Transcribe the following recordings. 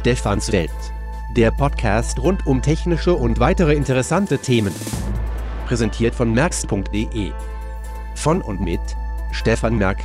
Stefans Welt. Der Podcast rund um technische und weitere interessante Themen. Präsentiert von merx.de. Von und mit Stefan Merk.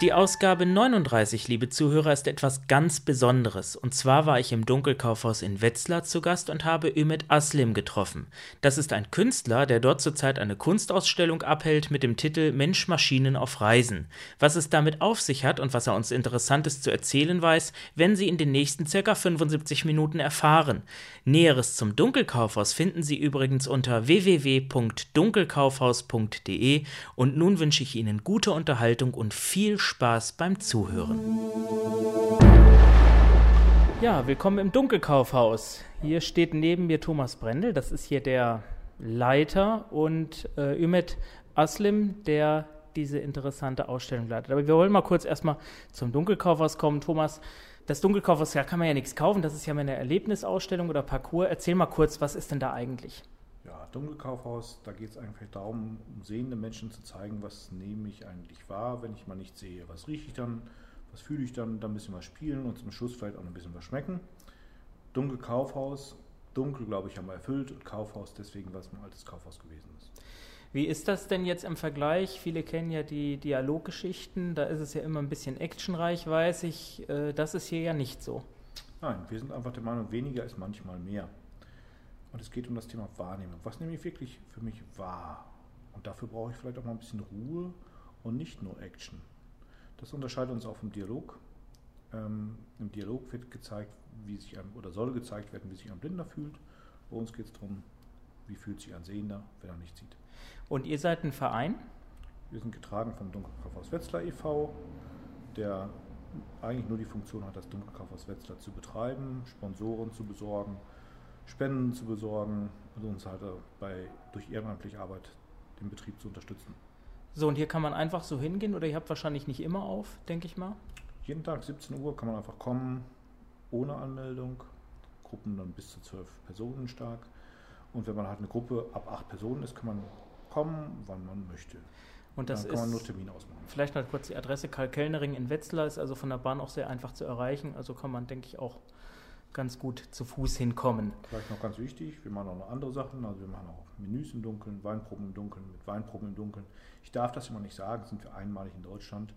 Die Ausgabe 39, liebe Zuhörer, ist etwas ganz Besonderes. Und zwar war ich im Dunkelkaufhaus in Wetzlar zu Gast und habe Ümit Aslim getroffen. Das ist ein Künstler, der dort zurzeit eine Kunstausstellung abhält mit dem Titel Mensch Maschinen auf Reisen. Was es damit auf sich hat und was er uns Interessantes zu erzählen weiß, werden Sie in den nächsten circa 75 Minuten erfahren. Näheres zum Dunkelkaufhaus finden Sie übrigens unter www.dunkelkaufhaus.de und nun wünsche ich Ihnen gute Unterhaltung und viel Spaß Spaß beim Zuhören. Ja, willkommen im Dunkelkaufhaus. Hier steht neben mir Thomas Brendel, das ist hier der Leiter, und äh, Ümet Aslim, der diese interessante Ausstellung leitet. Aber wir wollen mal kurz erstmal zum Dunkelkaufhaus kommen. Thomas, das Dunkelkaufhaus, da kann man ja nichts kaufen, das ist ja mal eine Erlebnisausstellung oder Parcours. Erzähl mal kurz, was ist denn da eigentlich? Dunkelkaufhaus, da geht es eigentlich darum, um sehende Menschen zu zeigen, was nehme ich eigentlich wahr, wenn ich mal nicht sehe. Was rieche ich dann, was fühle ich dann, dann ein bisschen was spielen und zum Schluss vielleicht auch ein bisschen was schmecken. Dunkelkaufhaus, dunkel, glaube ich, haben wir erfüllt und Kaufhaus deswegen, was ein altes Kaufhaus gewesen ist. Wie ist das denn jetzt im Vergleich? Viele kennen ja die Dialoggeschichten, da ist es ja immer ein bisschen actionreich, weiß ich. Äh, das ist hier ja nicht so. Nein, wir sind einfach der Meinung, weniger ist manchmal mehr. Und es geht um das Thema Wahrnehmung. Was nehme ich wirklich für mich wahr? Und dafür brauche ich vielleicht auch mal ein bisschen Ruhe und nicht nur Action. Das unterscheidet uns auch vom Dialog. Ähm, Im Dialog wird gezeigt, wie sich ein, oder soll gezeigt werden, wie sich ein Blinder fühlt. Bei uns geht es darum, wie fühlt sich ein Sehender, wenn er nicht sieht. Und ihr seid ein Verein? Wir sind getragen vom Dunkelkaufhaus Wetzlar e.V., der eigentlich nur die Funktion hat, das Dunkelkaufhaus Wetzlar zu betreiben, Sponsoren zu besorgen, Spenden zu besorgen und uns halt bei, durch ehrenamtliche Arbeit den Betrieb zu unterstützen. So, und hier kann man einfach so hingehen oder ihr habt wahrscheinlich nicht immer auf, denke ich mal? Jeden Tag 17 Uhr kann man einfach kommen, ohne Anmeldung. Gruppen dann bis zu zwölf Personen stark. Und wenn man halt eine Gruppe ab acht Personen ist, kann man kommen, wann man möchte. Und das dann kann ist man nur Termine ausmachen. Vielleicht mal kurz die Adresse Karl Kellnering in Wetzlar ist also von der Bahn auch sehr einfach zu erreichen. Also kann man, denke ich, auch ganz gut zu Fuß hinkommen. Vielleicht noch ganz wichtig, wir machen auch noch andere Sachen. Also wir machen auch Menüs im Dunkeln, Weinproben im Dunkeln, mit Weinproben im Dunkeln. Ich darf das immer nicht sagen, sind wir einmalig in Deutschland.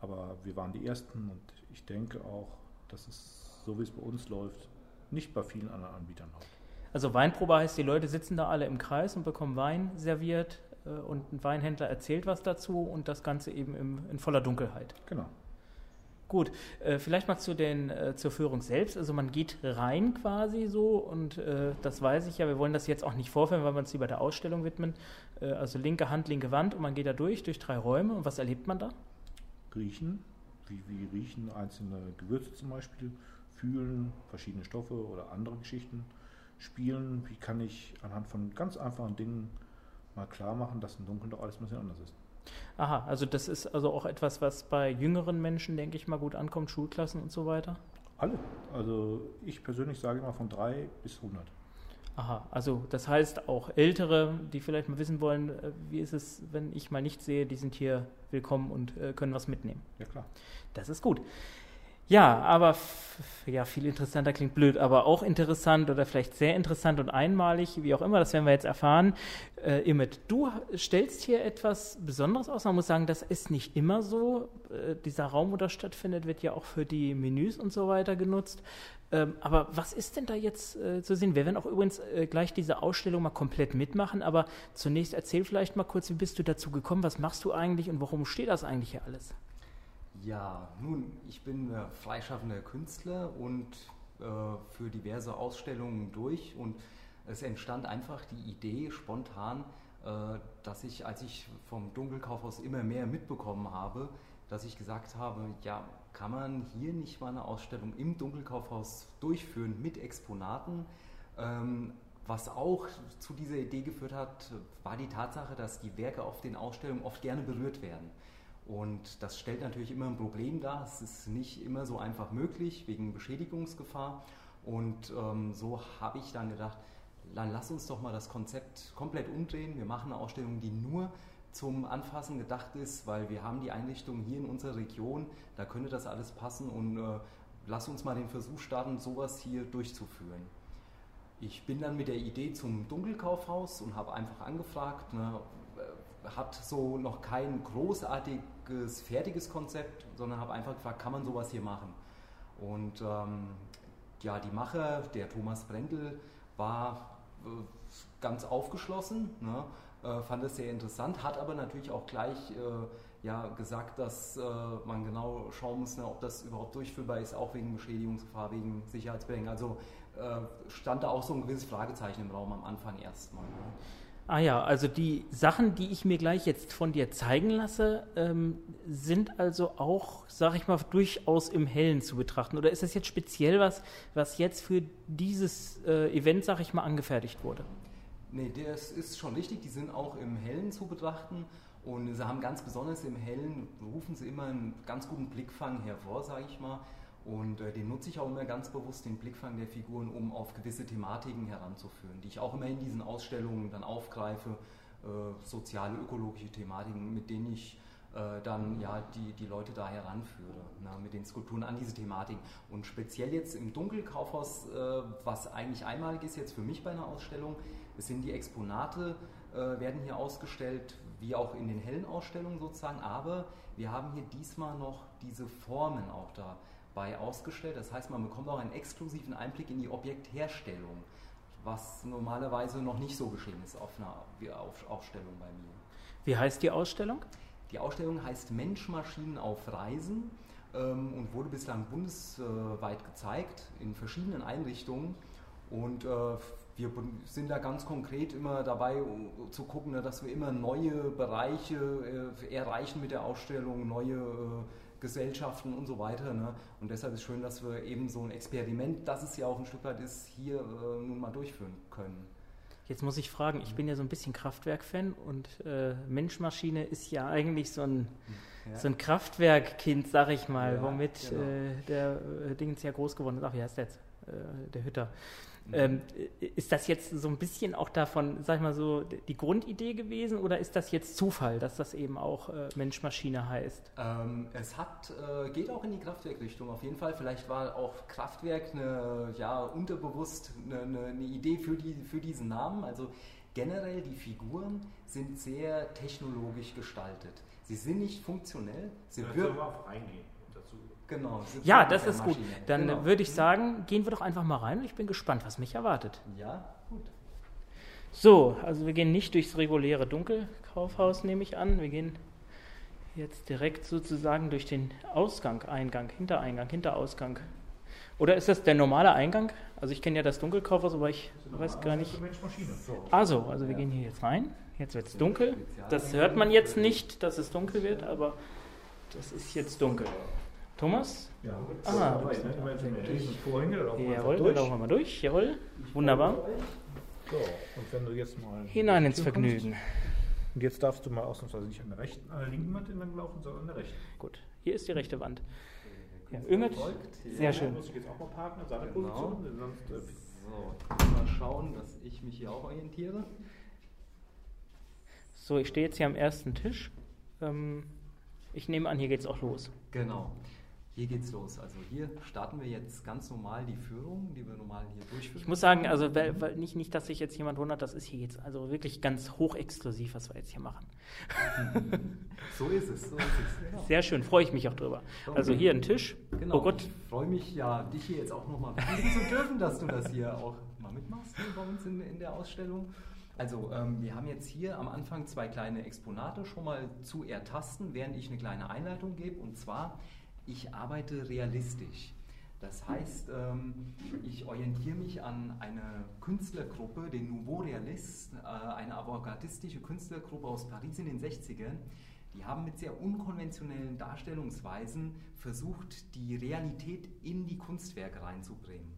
Aber wir waren die Ersten und ich denke auch, dass es, so wie es bei uns läuft, nicht bei vielen anderen Anbietern läuft. Also Weinprobe heißt, die Leute sitzen da alle im Kreis und bekommen Wein serviert äh, und ein Weinhändler erzählt was dazu und das Ganze eben im, in voller Dunkelheit. Genau. Gut, äh, vielleicht mal zu den, äh, zur Führung selbst. Also man geht rein quasi so und äh, das weiß ich ja, wir wollen das jetzt auch nicht vorführen, weil wir uns lieber der Ausstellung widmen. Äh, also linke Hand, linke Wand und man geht da durch, durch drei Räume. Und was erlebt man da? Riechen, wie, wie riechen einzelne Gewürze zum Beispiel, fühlen verschiedene Stoffe oder andere Geschichten, spielen, wie kann ich anhand von ganz einfachen Dingen mal klar machen, dass im Dunkeln doch alles ein bisschen anders ist. Aha, also das ist also auch etwas, was bei jüngeren Menschen, denke ich mal, gut ankommt, Schulklassen und so weiter? Alle. Also ich persönlich sage immer von drei bis 100. Aha, also das heißt auch Ältere, die vielleicht mal wissen wollen, äh, wie ist es, wenn ich mal nichts sehe, die sind hier willkommen und äh, können was mitnehmen. Ja klar. Das ist gut. Ja, aber ja, viel interessanter klingt blöd, aber auch interessant oder vielleicht sehr interessant und einmalig, wie auch immer, das werden wir jetzt erfahren. Äh, Immet, du stellst hier etwas Besonderes aus. Man muss sagen, das ist nicht immer so. Äh, dieser Raum, wo das stattfindet, wird ja auch für die Menüs und so weiter genutzt. Ähm, aber was ist denn da jetzt äh, zu sehen? Wir werden auch übrigens äh, gleich diese Ausstellung mal komplett mitmachen, aber zunächst erzähl vielleicht mal kurz, wie bist du dazu gekommen? Was machst du eigentlich und warum steht das eigentlich hier alles? Ja, nun, ich bin äh, freischaffender Künstler und äh, für diverse Ausstellungen durch und es entstand einfach die Idee spontan, äh, dass ich, als ich vom Dunkelkaufhaus immer mehr mitbekommen habe, dass ich gesagt habe, ja, kann man hier nicht mal eine Ausstellung im Dunkelkaufhaus durchführen mit Exponaten? Ähm, was auch zu dieser Idee geführt hat, war die Tatsache, dass die Werke auf den Ausstellungen oft gerne berührt werden. Und das stellt natürlich immer ein Problem dar. Es ist nicht immer so einfach möglich wegen Beschädigungsgefahr. Und ähm, so habe ich dann gedacht, dann lass uns doch mal das Konzept komplett umdrehen. Wir machen eine Ausstellung, die nur zum Anfassen gedacht ist, weil wir haben die Einrichtung hier in unserer Region, da könnte das alles passen und äh, lass uns mal den Versuch starten, sowas hier durchzuführen. Ich bin dann mit der Idee zum Dunkelkaufhaus und habe einfach angefragt, ne, hat so noch kein großartiges, fertiges Konzept, sondern habe einfach gefragt, kann man sowas hier machen? Und ähm, ja, die Macher, der Thomas Brendel, war äh, ganz aufgeschlossen, ne, äh, fand es sehr interessant, hat aber natürlich auch gleich äh, ja, gesagt, dass äh, man genau schauen muss, ne, ob das überhaupt durchführbar ist, auch wegen Beschädigungsgefahr, wegen Sicherheitsbedenken. Also äh, stand da auch so ein gewisses Fragezeichen im Raum am Anfang erstmal. Ne. Ah ja, also die Sachen, die ich mir gleich jetzt von dir zeigen lasse, ähm, sind also auch, sag ich mal, durchaus im Hellen zu betrachten. Oder ist das jetzt speziell was, was jetzt für dieses äh, Event, sag ich mal, angefertigt wurde? Nee, das ist schon richtig. Die sind auch im Hellen zu betrachten. Und sie haben ganz besonders im Hellen, rufen sie immer einen ganz guten Blickfang hervor, sage ich mal. Und äh, den nutze ich auch immer ganz bewusst, den Blickfang der Figuren, um auf gewisse Thematiken heranzuführen, die ich auch immer in diesen Ausstellungen dann aufgreife, äh, soziale, ökologische Thematiken, mit denen ich äh, dann ja die, die Leute da heranführe, na, mit den Skulpturen an diese Thematik. Und speziell jetzt im Dunkelkaufhaus, äh, was eigentlich einmalig ist jetzt für mich bei einer Ausstellung, es sind die Exponate, äh, werden hier ausgestellt, wie auch in den hellen Ausstellungen sozusagen, aber wir haben hier diesmal noch diese Formen auch da bei ausgestellt. Das heißt, man bekommt auch einen exklusiven Einblick in die Objektherstellung, was normalerweise noch nicht so geschehen ist auf einer Ausstellung bei mir. Wie heißt die Ausstellung? Die Ausstellung heißt Mensch-Maschinen auf Reisen ähm, und wurde bislang bundesweit gezeigt in verschiedenen Einrichtungen. Und äh, wir sind da ganz konkret immer dabei um, zu gucken, ne, dass wir immer neue Bereiche äh, erreichen mit der Ausstellung, neue äh, Gesellschaften und so weiter. Ne? Und deshalb ist es schön, dass wir eben so ein Experiment, das es ja auch ein Stück weit ist, hier äh, nun mal durchführen können. Jetzt muss ich fragen, ich bin ja so ein bisschen Kraftwerk-Fan und äh, Mensch-Maschine ist ja eigentlich so ein, ja. so ein Kraftwerk-Kind, sag ich mal, ja, womit genau. äh, der äh, Ding ja groß geworden ist. Ach, wie heißt der jetzt? Äh, der Hütter. Ähm, ist das jetzt so ein bisschen auch davon, sag ich mal so, die Grundidee gewesen oder ist das jetzt Zufall, dass das eben auch äh, Mensch-Maschine heißt? Ähm, es hat, äh, geht auch in die Kraftwerkrichtung auf jeden Fall. Vielleicht war auch Kraftwerk eine, ja, unterbewusst eine, eine, eine Idee für, die, für diesen Namen. Also generell die Figuren sind sehr technologisch gestaltet. Sie sind nicht funktionell. Sie wir auf eingehen. Genau. Ja, das ist gut. Dann genau. würde ich sagen, gehen wir doch einfach mal rein und ich bin gespannt, was mich erwartet. Ja, gut. So, also wir gehen nicht durchs reguläre Dunkelkaufhaus, nehme ich an. Wir gehen jetzt direkt sozusagen durch den Ausgang, Eingang, Hintereingang, Hinterausgang. Oder ist das der normale Eingang? Also ich kenne ja das Dunkelkaufhaus, aber ich weiß gar nicht. Also, also wir gehen hier jetzt rein. Jetzt wird es dunkel. Das hört man jetzt nicht, dass es dunkel wird, aber das ist jetzt dunkel. Thomas? Ja, ah, dabei, ne? Vorhänge, Jawohl, wir laufen mal durch. Jawohl, wunderbar. So, und wenn du jetzt mal. Hinein ins Vergnügen. Kommst, und jetzt darfst du mal ausnahmsweise nicht an der, rechten, an der linken Wand entlang laufen, sondern an der rechten. Gut, hier ist die rechte Wand. Ja, Ömet, sehr schön. Muss ich jetzt auch mal parken in seiner genau. Position? Sonst, äh, so, mal schauen, dass ich mich hier auch orientiere. So, ich stehe jetzt hier am ersten Tisch. Ähm, ich nehme an, hier geht es auch los. Genau. Hier geht's los. Also hier starten wir jetzt ganz normal die Führung, die wir normal hier durchführen. Ich muss sagen, also weil, weil nicht, nicht, dass sich jetzt jemand wundert, das ist hier jetzt also wirklich ganz hochexklusiv, was wir jetzt hier machen. so ist es. So ist es genau. Sehr schön, freue ich mich auch drüber. Also hier ein Tisch. Genau. Oh Gott. Ich freue mich ja, dich hier jetzt auch nochmal begrüßen zu dürfen, dass du das hier auch mal mitmachst bei uns in, in der Ausstellung. Also ähm, wir haben jetzt hier am Anfang zwei kleine Exponate schon mal zu ertasten, während ich eine kleine Einleitung gebe. Und zwar ich arbeite realistisch. Das heißt, ähm, ich orientiere mich an eine Künstlergruppe, den Nouveau Realist, äh, eine avantgardistische Künstlergruppe aus Paris in den 60ern. Die haben mit sehr unkonventionellen Darstellungsweisen versucht, die Realität in die Kunstwerke reinzubringen.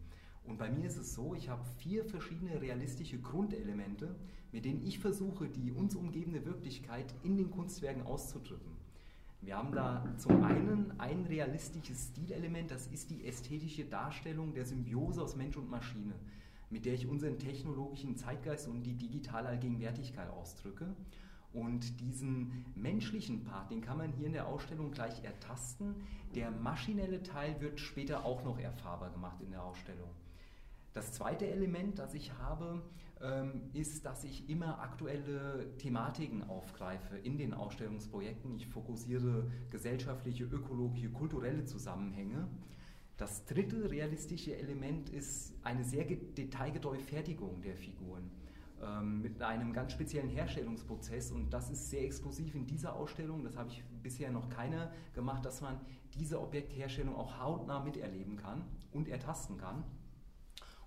Und bei mir ist es so, ich habe vier verschiedene realistische Grundelemente, mit denen ich versuche, die uns umgebende Wirklichkeit in den Kunstwerken auszudrücken. Wir haben da zum einen ein realistisches Stilelement, das ist die ästhetische Darstellung der Symbiose aus Mensch und Maschine, mit der ich unseren technologischen Zeitgeist und die digitale Allgegenwärtigkeit ausdrücke. Und diesen menschlichen Part, den kann man hier in der Ausstellung gleich ertasten. Der maschinelle Teil wird später auch noch erfahrbar gemacht in der Ausstellung. Das zweite Element, das ich habe, ähm, ist, dass ich immer aktuelle Thematiken aufgreife in den Ausstellungsprojekten. Ich fokussiere gesellschaftliche, ökologische, kulturelle Zusammenhänge. Das dritte realistische Element ist eine sehr detailgetreue Fertigung der Figuren ähm, mit einem ganz speziellen Herstellungsprozess und das ist sehr exklusiv in dieser Ausstellung. Das habe ich bisher noch keine gemacht, dass man diese Objektherstellung auch hautnah miterleben kann und ertasten kann.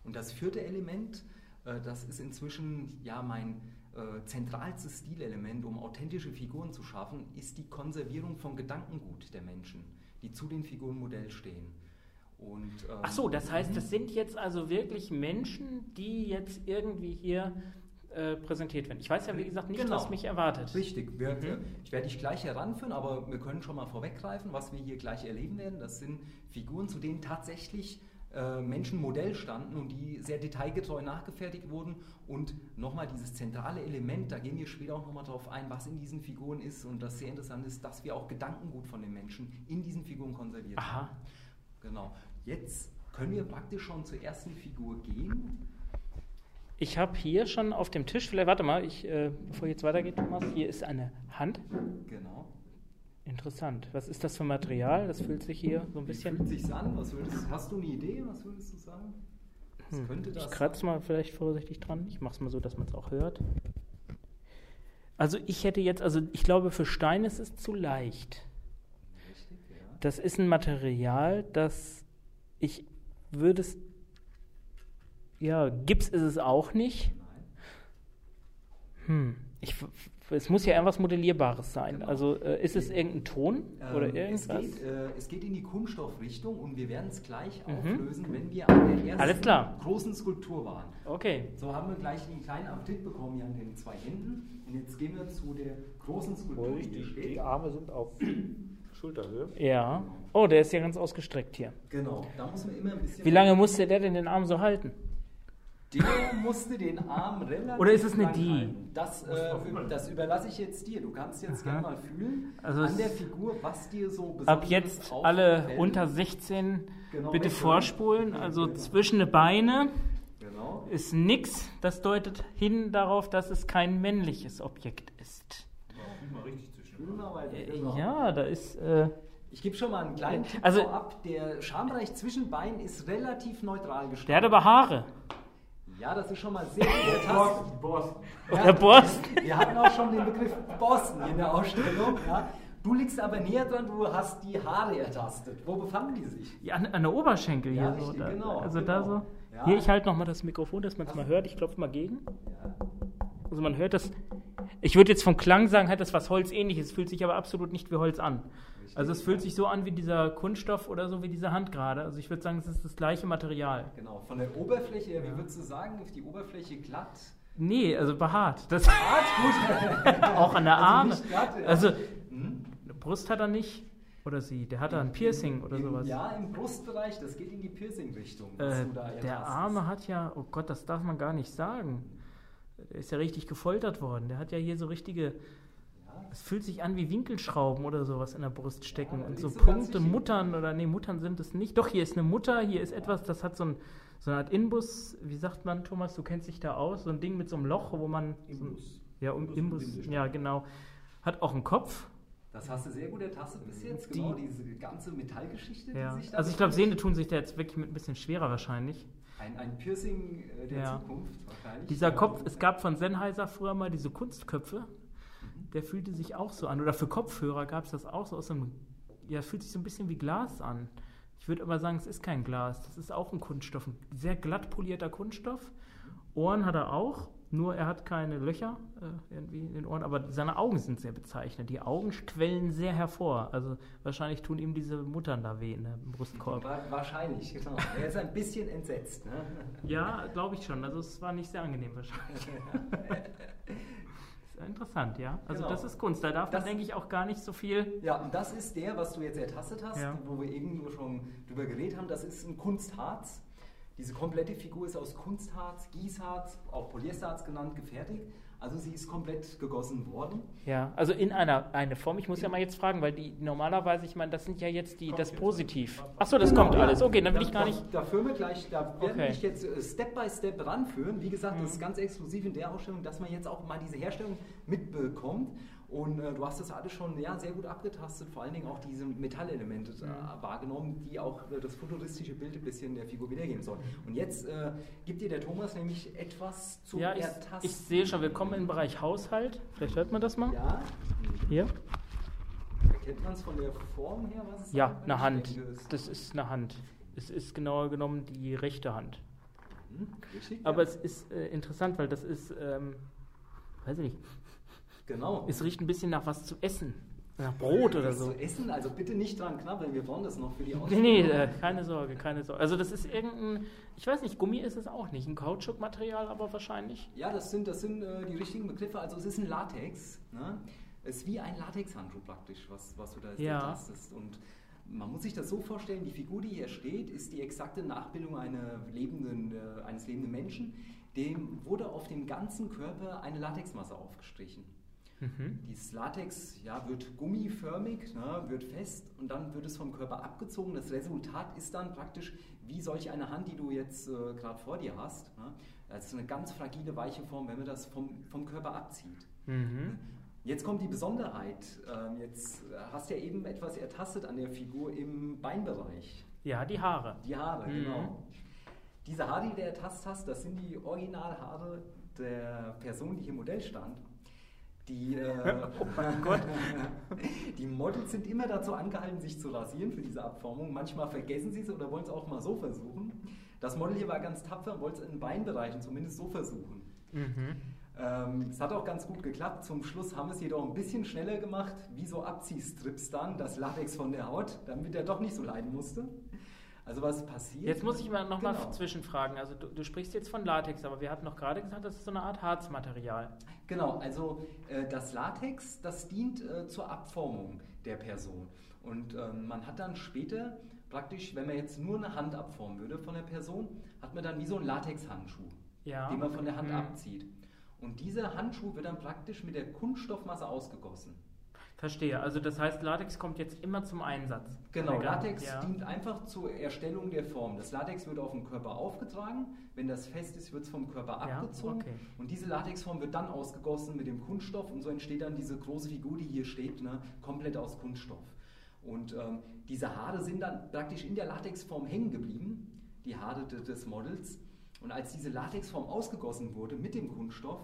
Und das vierte Element, äh, das ist inzwischen ja mein äh, zentralstes Stilelement, um authentische Figuren zu schaffen, ist die Konservierung von Gedankengut der Menschen, die zu den Figurenmodell stehen. Und, ähm, Ach so, das heißt, das sind jetzt also wirklich Menschen, die jetzt irgendwie hier äh, präsentiert werden. Ich weiß ja, wie gesagt, nicht, genau. was mich erwartet. Richtig. Wir, mhm. Ich werde dich gleich heranführen, aber wir können schon mal vorweggreifen, was wir hier gleich erleben werden. Das sind Figuren, zu denen tatsächlich äh, Menschen Modell standen und die sehr detailgetreu nachgefertigt wurden. Und nochmal dieses zentrale Element, da gehen wir später auch nochmal drauf ein, was in diesen Figuren ist. Und das sehr interessant ist, dass wir auch Gedankengut von den Menschen in diesen Figuren konserviert Aha. haben. Genau. Jetzt können wir praktisch schon zur ersten Figur gehen. Ich habe hier schon auf dem Tisch, vielleicht warte mal, ich, äh, bevor jetzt weitergeht, Thomas, hier ist eine Hand. Genau. Interessant. Was ist das für Material? Das fühlt sich hier so ein bisschen. Wie fühlt sich an? Was würdest, hast du eine Idee? Was würdest du sagen? Hm. könnte das ich kratze mal vielleicht vorsichtig dran. Ich mache es mal so, dass man es auch hört. Also ich hätte jetzt, also ich glaube, für Stein ist es zu leicht. Richtig, ja. Das ist ein Material, das ich würde es. Ja, Gips ist es auch nicht. Hm. Ich es muss ja irgendwas Modellierbares sein. Genau. Also äh, ist es irgendein Ton ähm, oder irgendwas? Es geht, äh, es geht, in die Kunststoffrichtung und wir werden es gleich mhm. auflösen, wenn wir an der ersten großen Skulptur waren. Okay. So haben wir gleich einen kleinen Appetit bekommen hier an den zwei Händen. Und jetzt gehen wir zu der großen Skulptur. Die, die Arme sind auf Schulterhöhe. Ja. Oh, der ist ja ganz ausgestreckt hier. Genau. Da muss man immer ein bisschen. Wie lange musste der denn den Arm so halten? Der musste den Arm relativ. Oder ist es eine die? Das, äh, das überlasse ich jetzt dir. Du kannst jetzt gerne mal fühlen also an der Figur, was dir so besonders Ab jetzt alle unter 16 genau, bitte vorspulen. Also genau. zwischen die Beine genau. ist nichts. Das deutet hin darauf, dass es kein männliches Objekt ist. Äh, ja, da ist. Äh, ich gebe schon mal einen kleinen Tipp also, vorab. Der Schambereich zwischen Beinen ist relativ neutral gestaltet. Der hat aber Haare. Ja, das ist schon mal sehr gut Boston. Ja, der Boston. Wir hatten auch schon den Begriff Boston in der Ausstellung. Ja. Du liegst aber näher dran, du hast die Haare ertastet. Wo befanden die sich? Ja, an, an der Oberschenkel hier. Ja, so, richtig, da, genau. Also genau. da so. Ja. Hier, ich halte nochmal das Mikrofon, dass man es mal hört. Ich klopfe mal gegen. Ja. Also man hört das. Ich würde jetzt vom Klang sagen, hat das was Holzähnliches, fühlt sich aber absolut nicht wie Holz an. Also es fühlt sich so an wie dieser Kunststoff oder so wie diese Hand gerade. Also ich würde sagen, es ist das gleiche Material. Genau, von der Oberfläche her, wie würdest du sagen, ist die Oberfläche glatt? Nee, also behaart. Das behaart, gut. auch an der also Arme. Glatt, ja. Also hm? Brust hat er nicht. Oder sie, der hat da ein Piercing oder Im, sowas. Ja, im Brustbereich, das geht in die Piercing-Richtung. Äh, der Arme hat ja, oh Gott, das darf man gar nicht sagen. Der ist ja richtig gefoltert worden. Der hat ja hier so richtige es fühlt sich an wie Winkelschrauben oder sowas in der Brust stecken. Ja, und so Punkte, Muttern oder nee, Muttern sind es nicht. Doch, hier ist eine Mutter, hier ist etwas, das hat so, ein, so eine Art Inbus, wie sagt man, Thomas, du kennst dich da aus, so ein Ding mit so einem Loch, wo man. Imbus. So, ja, Imbus, Imbus ja, genau. Hat auch einen Kopf. Das hast du sehr gut ertastet bis jetzt, die, genau, diese ganze Metallgeschichte, ja. die sich da Also ich glaube, Sehne tun sich da jetzt wirklich mit ein bisschen schwerer wahrscheinlich. Ein, ein Piercing äh, der ja. Zukunft wahrscheinlich. Dieser Kopf, es gab von Sennheiser früher mal diese Kunstköpfe, der fühlte sich auch so an. Oder für Kopfhörer gab es das auch so aus einem, ja, fühlt sich so ein bisschen wie Glas an. Ich würde aber sagen, es ist kein Glas, das ist auch ein Kunststoff, ein sehr glatt polierter Kunststoff. Ohren hat er auch, nur er hat keine Löcher äh, irgendwie in den Ohren, aber seine Augen sind sehr bezeichnet. Die Augen quellen sehr hervor. Also wahrscheinlich tun ihm diese Muttern da weh in der Brustkorb. Wahrscheinlich, genau. Er ist ein bisschen entsetzt. Ne? Ja, glaube ich schon. Also es war nicht sehr angenehm wahrscheinlich. Interessant, ja. Also genau. das ist Kunst. Da darf das, man, denke ich, auch gar nicht so viel. Ja, und das ist der, was du jetzt ertastet hast, ja. wo wir eben nur schon drüber geredet haben. Das ist ein Kunstharz. Diese komplette Figur ist aus Kunstharz, Gießharz, auch Polyesterharz genannt, gefertigt. Also sie ist komplett gegossen worden. Ja, also in einer eine Form. Ich muss ja mal jetzt fragen, weil die normalerweise, ich meine, das sind ja jetzt die das Positiv. Achso, das Genau, kommt ja. alles. Okay, dann will Da- ich gar da- nicht. Da führen wir gleich, da werden wir Okay. dich jetzt äh, Step by Step ranführen. Wie gesagt, das ist Mhm. ganz exklusiv in der Ausstellung, dass man jetzt auch mal diese Herstellung mitbekommt. Und äh, du hast das alles schon ja, sehr gut abgetastet, vor allen Dingen auch diese Metallelemente Mhm. äh, wahrgenommen, die auch äh, das futuristische Bild ein bisschen der Figur wiedergeben sollen. Und jetzt äh, gibt dir der Thomas nämlich etwas zum Ja, ich, Ertasten. ich sehe schon, wir kommen in den Bereich Haushalt. Vielleicht hört man das mal. Ja, Hier. erkennt man es von der Form her, was es Ja, eine Hand. es- Das ist eine Hand. Es ist genauer genommen die rechte Hand. Hm, richtig, Aber ja. es ist äh, interessant, weil das ist, ähm, weiß ich nicht, genau. es riecht ein bisschen nach was zu essen. Nach Brot oder Das so. Zu essen, also bitte nicht dran knabbern, wir brauchen das noch für die Nee, Ausstellung. nee, äh, keine Sorge, keine Sorge. Also das ist irgendein, ich weiß nicht, Gummi ist es auch nicht. Ein Kautschukmaterial aber wahrscheinlich. Ja, das sind, das sind äh, die richtigen Begriffe. Also es ist ein Latex. Ne? Es ist wie ein Latexhandschuh praktisch, was, was du da jetzt Ja. ertastest. Und man muss sich das so vorstellen, die Figur, die hier steht, ist die exakte Nachbildung lebenden, äh, eines lebenden Menschen. Dem wurde auf dem ganzen Körper eine Latexmasse aufgestrichen. Mhm. Dieses Latex ja, wird gummiförmig, ne, wird fest und dann wird es vom Körper abgezogen. Das Resultat ist dann praktisch wie solch eine Hand, die du jetzt äh, gerade vor dir hast. Ne? Das ist eine ganz fragile, weiche Form, wenn man das vom, vom Körper abzieht. Mhm. Jetzt kommt die Besonderheit. Ähm, jetzt hast du ja eben etwas ertastet an der Figur im Beinbereich. Ja, die Haare. Die Haare, Mhm. genau. Diese Haare, die du ertastet hast, das sind die Originalhaare der Person, die hier im Modell stand. Die, äh, Oh mein Gott. die Models sind immer dazu angehalten, sich zu rasieren für diese Abformung. Manchmal vergessen sie es oder wollen es auch mal so versuchen. Das Model hier war ganz tapfer und wollte es in Beinbereichen zumindest so versuchen. Mhm. Ähm, es hat auch ganz gut geklappt. Zum Schluss haben wir es jedoch ein bisschen schneller gemacht, wie so Abziehstrips dann, das Latex von der Haut, damit er doch nicht so leiden musste. Also was passiert? Jetzt muss ich mal nochmal Genau. zwischenfragen. Also du, du sprichst jetzt von Latex, aber wir hatten noch gerade gesagt, das ist so eine Art Harzmaterial. Genau, also äh, das Latex, das dient äh, zur Abformung der Person. Und ähm, man hat dann später praktisch, wenn man jetzt nur eine Hand abformen würde von der Person, hat man dann wie so einen Latexhandschuh, Ja. den man von der Hand Mhm. abzieht. Und dieser Handschuh wird dann praktisch mit der Kunststoffmasse ausgegossen. Verstehe. Also das heißt, Latex kommt jetzt immer zum Einsatz. Genau. Latex Ja. dient einfach zur Erstellung der Form. Das Latex wird auf den Körper aufgetragen, wenn das fest ist, wird es vom Körper Ja, abgezogen okay. und diese Latexform wird dann ausgegossen mit dem Kunststoff und so entsteht dann diese große Figur, die hier steht, ne, komplett aus Kunststoff. Und ähm, diese Haare sind dann praktisch in der Latexform hängen geblieben, die Haare de- des Models. Und als diese Latexform ausgegossen wurde mit dem Kunststoff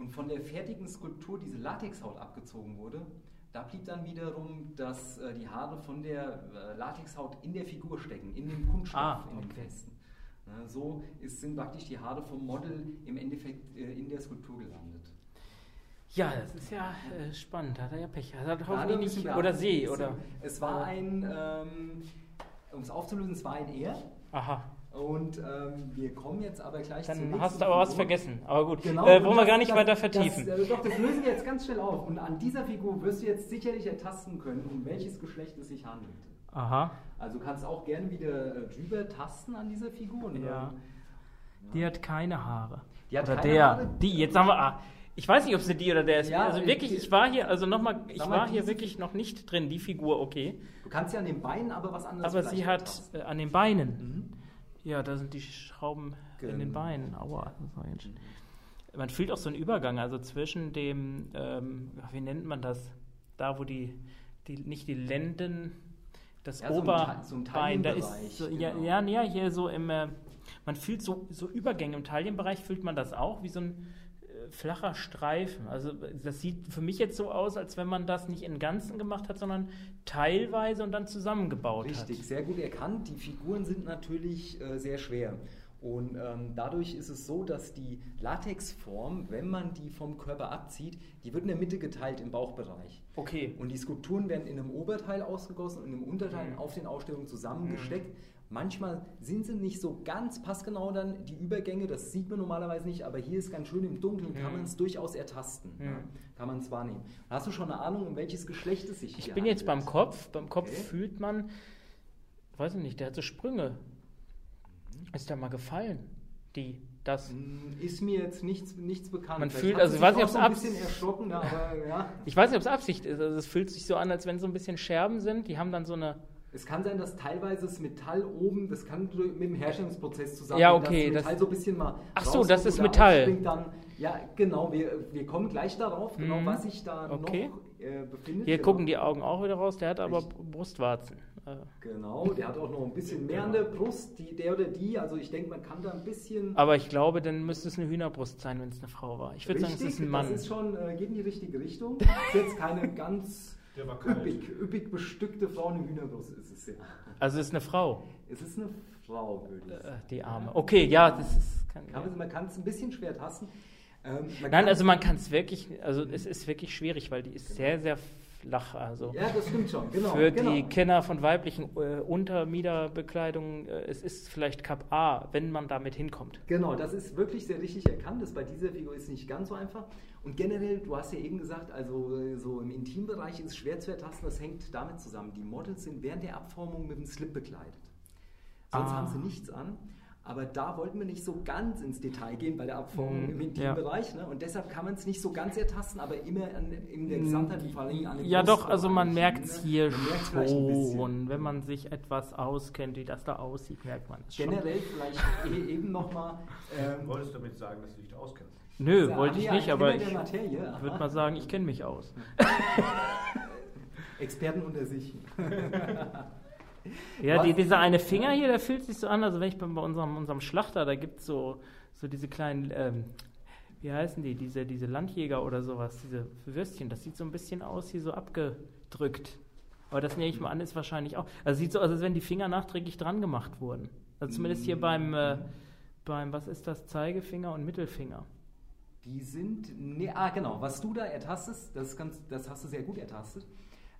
und von der fertigen Skulptur diese Latexhaut abgezogen wurde, da blieb dann wiederum, dass äh, die Haare von der äh, Latexhaut in der Figur stecken, in dem Kunststoff, Ah, in dem okay. Festen. Ne, so ist, sind praktisch die Haare vom Model im Endeffekt äh, in der Skulptur gelandet. Ja, das ist ja äh, spannend. Hat er ja Pech. Hat er hoffentlich nicht, wir oder bisschen- oder? Es war ein, ähm, um es aufzulösen, es war ein Er. Aha. Und ähm, wir kommen jetzt aber gleich Dann nächsten hast du aber was Figur. vergessen. Aber gut. Genau, äh, wollen wir gar nicht das, weiter vertiefen. Das, äh, doch, das lösen wir jetzt ganz schnell auf. Und an dieser Figur wirst du jetzt sicherlich ertasten können, um welches Geschlecht es sich handelt. Aha. Also du kannst auch gerne wieder äh, drüber tasten an dieser Figur. Ja. ähm, Die hat keine Haare. Die hat oder keine der. Haare? Die. Jetzt haben wir. Ah, ich weiß nicht, ob sie die oder der ist. Ja, also wirklich, die- ich war hier, also nochmal, ich war hier wirklich noch nicht drin. Die Figur, okay. Du kannst ja an den Beinen aber was anderes Aber sie hat äh, an den Beinen. Mhm. Ja, da sind die Schrauben in den Genau. Beinen. Aua. das war ganz schön. Man fühlt auch so einen Übergang, also zwischen dem, ähm, wie nennt man das? Da, wo die, die nicht die Lenden, das Ja, so ein Oberbein, so ein da ist so, ja, genau. ja, ja, hier so im, äh, man fühlt so, so Übergänge im Taillenbereich, fühlt man das auch, wie so ein flacher Streifen. Also das sieht für mich jetzt so aus, als wenn man das nicht im Ganzen gemacht hat, sondern teilweise und dann zusammengebaut Richtig, hat. sehr gut erkannt. Die Figuren sind natürlich äh, sehr schwer. Und ähm, dadurch ist es so, dass die Latexform, wenn man die vom Körper abzieht, die wird in der Mitte geteilt im Bauchbereich. Okay. Und die Skulpturen werden in einem Oberteil ausgegossen und in einem Unterteil Mhm. auf den Ausstellungen zusammengesteckt. Manchmal sind sie nicht so ganz passgenau dann, die Übergänge, das sieht man normalerweise nicht, aber hier ist ganz schön im Dunkeln, kann Mhm. man es durchaus ertasten, Mhm. ja, kann man es wahrnehmen. Hast du schon eine Ahnung, um welches Geschlecht es sich Ich hier bin jetzt beim handelt? Kopf. Beim Kopf Okay. fühlt man, weiß ich nicht, der hat so Sprünge. Ist da mal gefallen? Die. Das. Mm, Ist mir jetzt nichts, nichts bekannt. Man Vielleicht fühlt- also ich weiß nicht, ein bisschen erschrocken, aber ja. Ich weiß nicht, ob es Absicht ist. Also es fühlt sich so an, als wenn so ein bisschen Scherben sind. Die haben dann so eine. Es kann sein, dass teilweise das Metall oben, das kann mit dem Herstellungsprozess zusammen, Ja, okay, dass das Metall das- so ein bisschen mal Ach so, das ist Metall. Dann, ja, genau, wir, wir kommen gleich darauf, genau, Mhm. was sich da Okay. noch äh, befindet. Hier genau. gucken die Augen auch wieder raus. Der hat aber Richtig. Brustwarzen. Äh, Genau, der hat auch noch ein bisschen mehr an der Brust, die, der oder die, also ich denke, man kann da ein bisschen... Aber ich glaube, dann müsste es eine Hühnerbrust sein, wenn es eine Frau war. Ich würde sagen, es ist ein Mann. Das ist schon, äh, geht in die richtige Richtung. Ist jetzt keine ganz. Üppig, üppig bestückte Frau, eine Hühnerbrust ist es ja. Also es ist eine Frau, Es ist eine Frau, würde ich sagen. äh, die Arme. Okay, ja, das ist. Kann, Kann man, kann es ein bisschen schwer tasten. Ähm, Nein, also man kann es wirklich, also es ist wirklich schwierig, weil die ist sehr, sehr flach. Also Ja, das stimmt schon, genau. für genau. die Kenner von weiblichen äh, Untermiederbekleidung, äh, es ist vielleicht Cup A, wenn man damit hinkommt. Genau, das ist wirklich sehr richtig erkannt. Das bei dieser Figur ist nicht ganz so einfach. Und generell, du hast ja eben gesagt, also äh, so im Intimbereich ist es schwer zu ertasten. Das hängt damit zusammen. Die Models sind während der Abformung mit dem Slip bekleidet. Sonst Ah. haben sie nichts an. Aber da wollten wir nicht so ganz ins Detail gehen bei der Abformung Mhm, im ja. Intimbereich. Ne? Und deshalb kann man es nicht so ganz ertasten, aber immer an, in der Gesamtheit, vor allem an den Ja, doch, also man merkt es hier Man schon. Wenn man sich etwas auskennt, wie das da aussieht, merkt man es schon. Generell vielleicht e- eben nochmal. Ähm, Wolltest du damit sagen, dass du dich da auskennst? Nö, Ja, wollte ich nicht, aber ich, würde mal sagen, ich kenne mich aus. Experten unter sich. Ja, die, dieser eine Finger hier, der fühlt sich so an, also wenn ich bei bei unserem, unserem Schlachter, da gibt es so, so diese kleinen, ähm, wie heißen die, diese, diese Landjäger oder sowas, diese Würstchen, das sieht so ein bisschen aus, hier so abgedrückt. Aber das nehme ich mal an, ist wahrscheinlich auch, also sieht so aus, als wenn die Finger nachträglich dran gemacht wurden. Also zumindest hier beim, äh, beim, was ist das, Zeigefinger und Mittelfinger. Die sind. Nee, ah, genau. Was du da ertastest, das, ganz, das hast du sehr gut ertastet.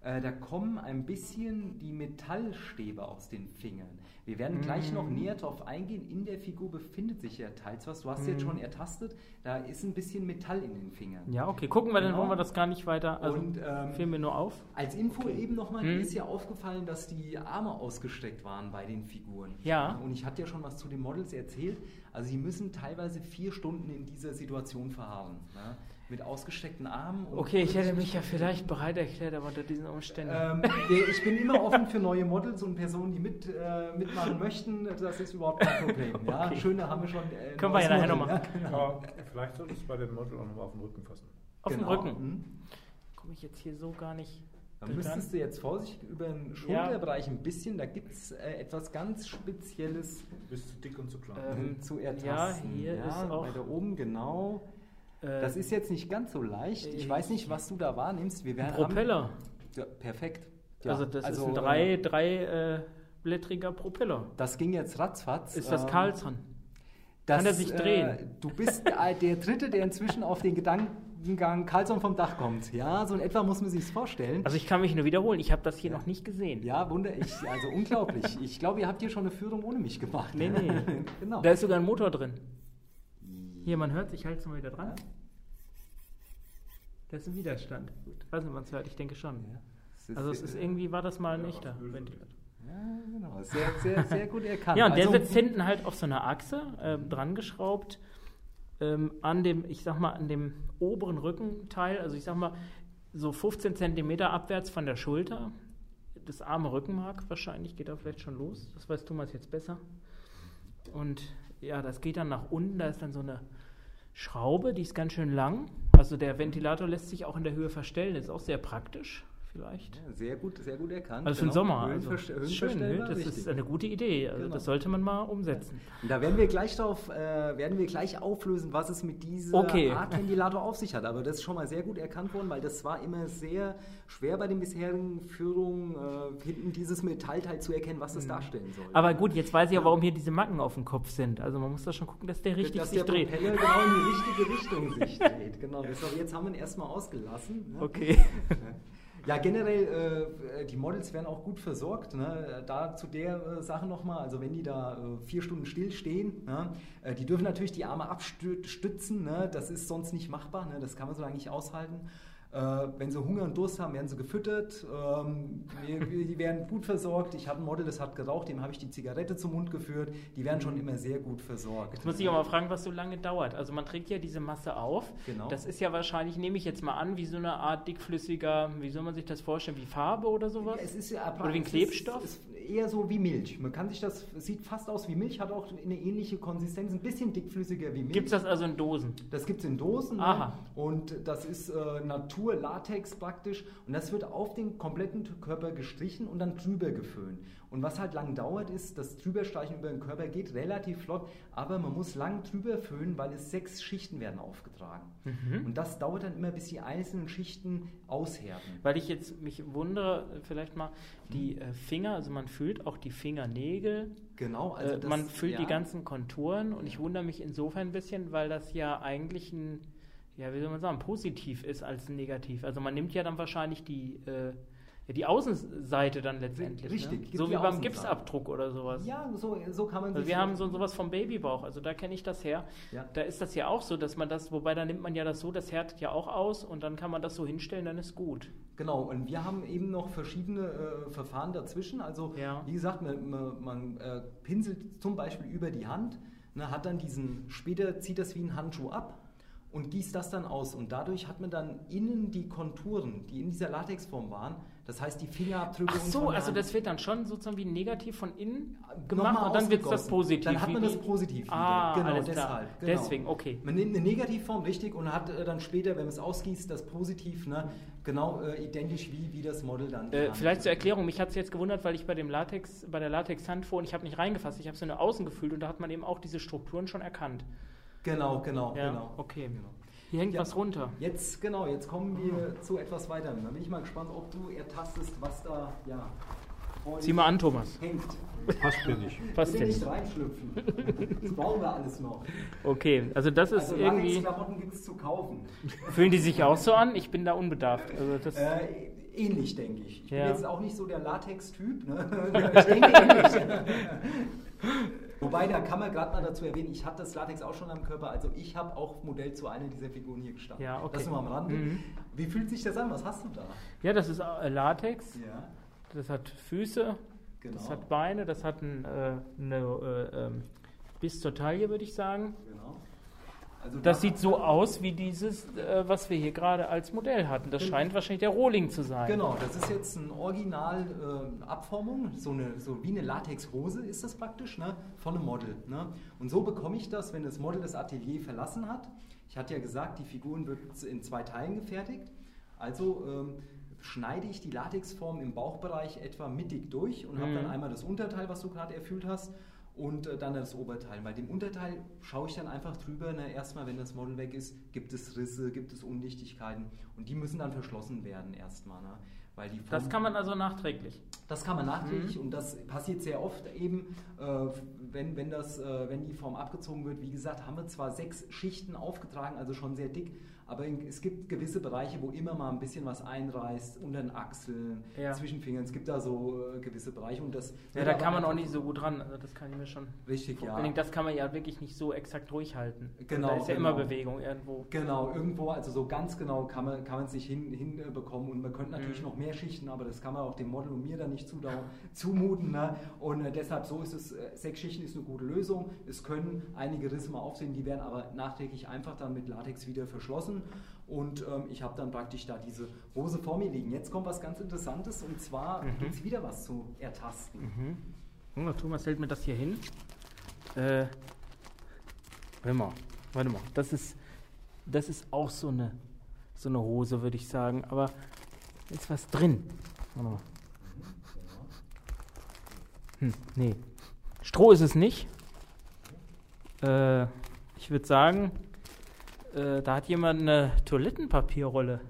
Äh, da kommen ein bisschen die Metallstäbe aus den Fingern. Wir werden gleich noch näher drauf eingehen. In der Figur befindet sich ja teils was. Du hast jetzt schon ertastet. Da ist ein bisschen Metall in den Fingern. Ja, okay, gucken wir, dann Genau. wollen wir das gar nicht weiter, also Und, ähm, fiel mir nur auf. Als Info eben nochmal, Hm. mir ist ja aufgefallen, dass die Arme ausgestreckt waren bei den Figuren. Ja. Und ich hatte ja schon was zu den Models erzählt. Also sie müssen teilweise vier Stunden in dieser Situation verharren. Ne? Mit ausgestreckten Armen. und Okay, ich hätte mich ja vielleicht bereit erklärt, aber unter diesen Umständen. Ähm, ich bin immer offen für neue Models und Personen, die mit, äh, mitmachen möchten. Das ist überhaupt kein Problem. Ja, Okay. schön, da haben wir schon. Äh, Können wir ja nachher Model, noch ja, genau. Vielleicht solltest du bei dem Model auch nochmal auf den Rücken fassen. auf Genau. den Rücken. Mhm. Komme ich jetzt hier so gar nicht. Dann müsstest du jetzt vorsichtig über den Schulterbereich ein bisschen, da gibt es äh, etwas ganz Spezielles Du bist zu dick und zu klein. Ähm, ähm, zu ertasten. ja, hier ist auch- weiter oben, genau. Äh, Das ist jetzt nicht ganz so leicht. Ich weiß nicht, was du da wahrnimmst. Wir werden Propeller. Haben, ja, perfekt. Ja, also das ist ein äh, drei, drei äh, blättriger Propeller. Das ging jetzt ratzfatz. Ist das Ähm, Carlson? Das, Kann er sich drehen? Äh, du bist äh, der Dritte, der inzwischen auf den Gedankengang Carlson vom Dach kommt. Ja, so in etwa muss man sich vorstellen. Also ich kann mich nur wiederholen, ich habe das hier noch nicht gesehen. ja, wunder, ich, also unglaublich. Ich glaube, ihr habt hier schon eine Führung ohne mich gemacht. Nee, nee. genau. Da ist sogar ein Motor drin. Hier, man hört sich, halte es mal wieder dran. Da ist ein Widerstand. Gut. Weiß nicht, ob man es hört, ich denke schon. Das Also es ist irgendwie, war das mal ein echter Ventilator. Ja, genau. Sehr, sehr, sehr gut erkannt. Ja, und der Also, sitzt hinten halt auf so einer Achse, äh, dran geschraubt, ähm, an dem, ich sag mal, an dem oberen Rückenteil, also ich sag mal, so 15 Zentimeter abwärts von der Schulter. Das arme Rückenmark wahrscheinlich geht da vielleicht schon los. Das weiß Thomas jetzt besser. Und ja, das geht dann nach unten, da ist dann so eine Schraube, die ist ganz schön lang. Also der Ventilator lässt sich auch in der Höhe verstellen, ist auch sehr praktisch vielleicht. Ja, sehr gut, sehr gut erkannt. Also für den genau. Sommer. Also schön, höhenverstellbar, das richtig. ist eine gute Idee. Also Genau. das sollte man mal umsetzen. Und da werden wir gleich drauf, äh, werden wir gleich auflösen, was es mit dieser Okay. Art Ventilator auf sich hat. Aber das ist schon mal sehr gut erkannt worden, weil das war immer sehr schwer bei den bisherigen Führungen, äh, hinten dieses Metallteil zu erkennen, was das darstellen soll. Mhm. Aber gut, jetzt weiß ich ja, warum hier diese Macken auf dem Kopf sind. Also man muss da schon gucken, dass der richtig dass sich der dreht. Propeller genau in die richtige Richtung sich dreht. Genau, deshalb jetzt haben wir ihn erstmal ausgelassen. Ne? Okay. Ja, generell, äh, die Models werden auch gut versorgt. Ne? Da zu der äh, Sache nochmal, also wenn die da äh, vier Stunden still stehen, ne? Äh, die dürfen natürlich die Arme abstützen, ne? das ist sonst nicht machbar, ne? das kann man so lange nicht aushalten. Äh, wenn sie Hunger und Durst haben, werden sie gefüttert. Ähm, die werden gut versorgt. Ich hatte ein Model, das hat geraucht, dem habe ich die Zigarette zum Mund geführt. Die werden schon immer sehr gut versorgt. Jetzt muss ich auch mal fragen, was so lange dauert. Also man trägt ja diese Masse auf. Genau. Das ist ja wahrscheinlich, nehme ich jetzt mal an, wie so eine Art dickflüssiger, wie soll man sich das vorstellen, wie Farbe oder sowas? Es ist ja Oder wie ein Klebstoff? Ist, ist eher so wie Milch. Man kann sich das, sieht fast aus wie Milch, hat auch eine ähnliche Konsistenz, ein bisschen dickflüssiger wie Milch. Gibt es das also in Dosen? Das gibt es in Dosen. ne? Aha. Und das ist äh, Natur-Latex praktisch. Und das wird auf den kompletten Körper gestrichen und dann drüber geföhnt. Und was halt lang dauert, ist, das Drüberstreichen über den Körper geht relativ flott, aber man muss lang drüber föhnen, weil es sechs Schichten werden aufgetragen. Mhm. Und das dauert dann immer, bis die einzelnen Schichten aushärten. Weil ich jetzt mich wundere, äh, vielleicht mal, die äh, Finger, also man fühlt auch die Fingernägel, Genau, also äh, das, man fühlt die ja. ganzen Konturen und ich wundere mich insofern ein bisschen, weil das ja eigentlich ein, ja, wie soll man sagen, positiv ist als negativ. Also man nimmt ja dann wahrscheinlich die, äh, ja, die Außenseite dann letztendlich. richtig, Ne? So wie beim Außenseite. Gipsabdruck oder sowas. Ja, so, so kann man Also wir haben so sowas vom Babybauch, also da kenne ich das her. Ja. Da ist das ja auch so, dass man das, wobei da nimmt man ja das so, das härtet ja auch aus und dann kann man das so hinstellen, dann ist gut. Genau, und wir haben eben noch verschiedene äh, Verfahren dazwischen. Also, Ja. wie gesagt, man, man, man äh, pinselt zum Beispiel über die Hand, ne, hat dann diesen, später zieht das wie ein Handschuh ab und gießt das dann aus. Und dadurch hat man dann innen die Konturen, die in dieser Latexform waren. Das heißt, die Fingerabdrücke Ach und so, also das wird dann schon sozusagen wie negativ von innen gemacht und dann wird das positiv. Dann hat man das positiv wieder. Ah, genau, alles klar. deshalb. Genau. Deswegen, okay. Man nimmt eine Negativform, richtig, und hat äh, dann später, wenn man es ausgießt, das positiv, ne, genau äh, identisch wie, wie das Model dann. Äh, vielleicht zur Erklärung, mich hat es jetzt gewundert, weil ich bei dem Latex, bei der Latex-Handfuhr, ich habe nicht reingefasst, ich habe es nur außen gefühlt und da hat man eben auch diese Strukturen schon erkannt. Genau, genau, Ja, genau. okay. Genau. Hier hängt Ja. was runter. Jetzt, genau, jetzt kommen wir zu etwas weiter. Da bin ich mal gespannt, ob du ertastest, was da, ja, Sieh mal an, Thomas. hängt. Passt mir nicht. Passt Bitte nicht reinschlüpfen. Das brauchen wir alles noch. Okay, also das ist Also irgendwie. Latex-Klamotten gibt es zu kaufen. Fühlen die sich auch so an? Ich bin da unbedarft. Also das, Äh, ähnlich, denke ich. Ich bin Ja. jetzt auch nicht so der Latex-Typ. Ne? Ich denke ähnlich. Wobei, da kann man gerade mal dazu erwähnen, ich hatte das Latex auch schon am Körper, also ich habe auch Modell zu einer dieser Figuren hier gestanden. Ja, okay. Das nur am Rande. Mhm. Wie fühlt sich das an? Was hast du da? ja, das ist äh, Latex. Ja, Das hat Füße, genau. das hat Beine, das hat ein, äh, eine, äh, ähm, bis zur Taille, würde ich sagen. Also Das da- sieht so aus wie dieses, äh, was wir hier gerade als Modell hatten. Das Genau. scheint wahrscheinlich der Rohling zu sein. Genau, das ist jetzt eine Original-Abformung, so, eine, so wie eine Latexhose ist das praktisch, ne, von einem Model. Ne? Und so bekomme ich das, wenn das Model das Atelier verlassen hat. Ich hatte ja gesagt, die Figuren wird in zwei Teilen gefertigt. Also ähm, schneide ich die Latexform im Bauchbereich etwa mittig durch und habe Mhm. dann einmal das Unterteil, was du gerade erfüllt hast, und äh, dann das Oberteil. Bei dem Unterteil schaue ich dann einfach drüber, ne, erstmal, wenn das Model weg ist, gibt es Risse, gibt es Undichtigkeiten und die müssen dann verschlossen werden erstmal. Ne? Weil die Das kann man also nachträglich. das kann man nachträglich Mhm. und das passiert sehr oft eben, äh, wenn, wenn, das, äh, wenn die Form abgezogen wird. Wie gesagt, haben wir zwar sechs Schichten aufgetragen, also schon sehr dick, aber in, es gibt gewisse Bereiche, wo immer mal ein bisschen was einreißt, unter den Achseln, Ja. zwischen Fingern. Es gibt da so äh, gewisse Bereiche und das. Ja, da kann man auch nicht so gut ran. Also das kann ich mir schon. Richtig, ja. das kann man ja wirklich nicht so exakt durchhalten. Genau, Da ist ja genau. immer Bewegung irgendwo. Genau, irgendwo, also so ganz genau kann man kann man es nicht hinbekommen hin, äh, bekommen. und man könnte natürlich Mhm. noch mehr Schichten, aber das kann man auch dem Model und mir dann nicht zumuten. Ne? Und äh, deshalb so ist es, äh, sechs Schichten ist eine gute Lösung. Es können einige Risse mal aufsehen, die werden aber nachträglich einfach dann mit Latex wieder verschlossen. Und ähm, ich habe dann praktisch da diese Hose vor mir liegen. Jetzt kommt was ganz Interessantes und zwar Mhm. gibt es wieder was zu ertasten. Mhm. Oh, Thomas hält mir das hier hin. Äh, warte mal, warte mal. Das ist, das ist auch so eine, so eine Hose, würde ich sagen. Aber ist was drin. Warte mal. Hm, nee. Stroh ist es nicht. Äh, ich würde sagen, äh, da hat jemand eine Toilettenpapierrolle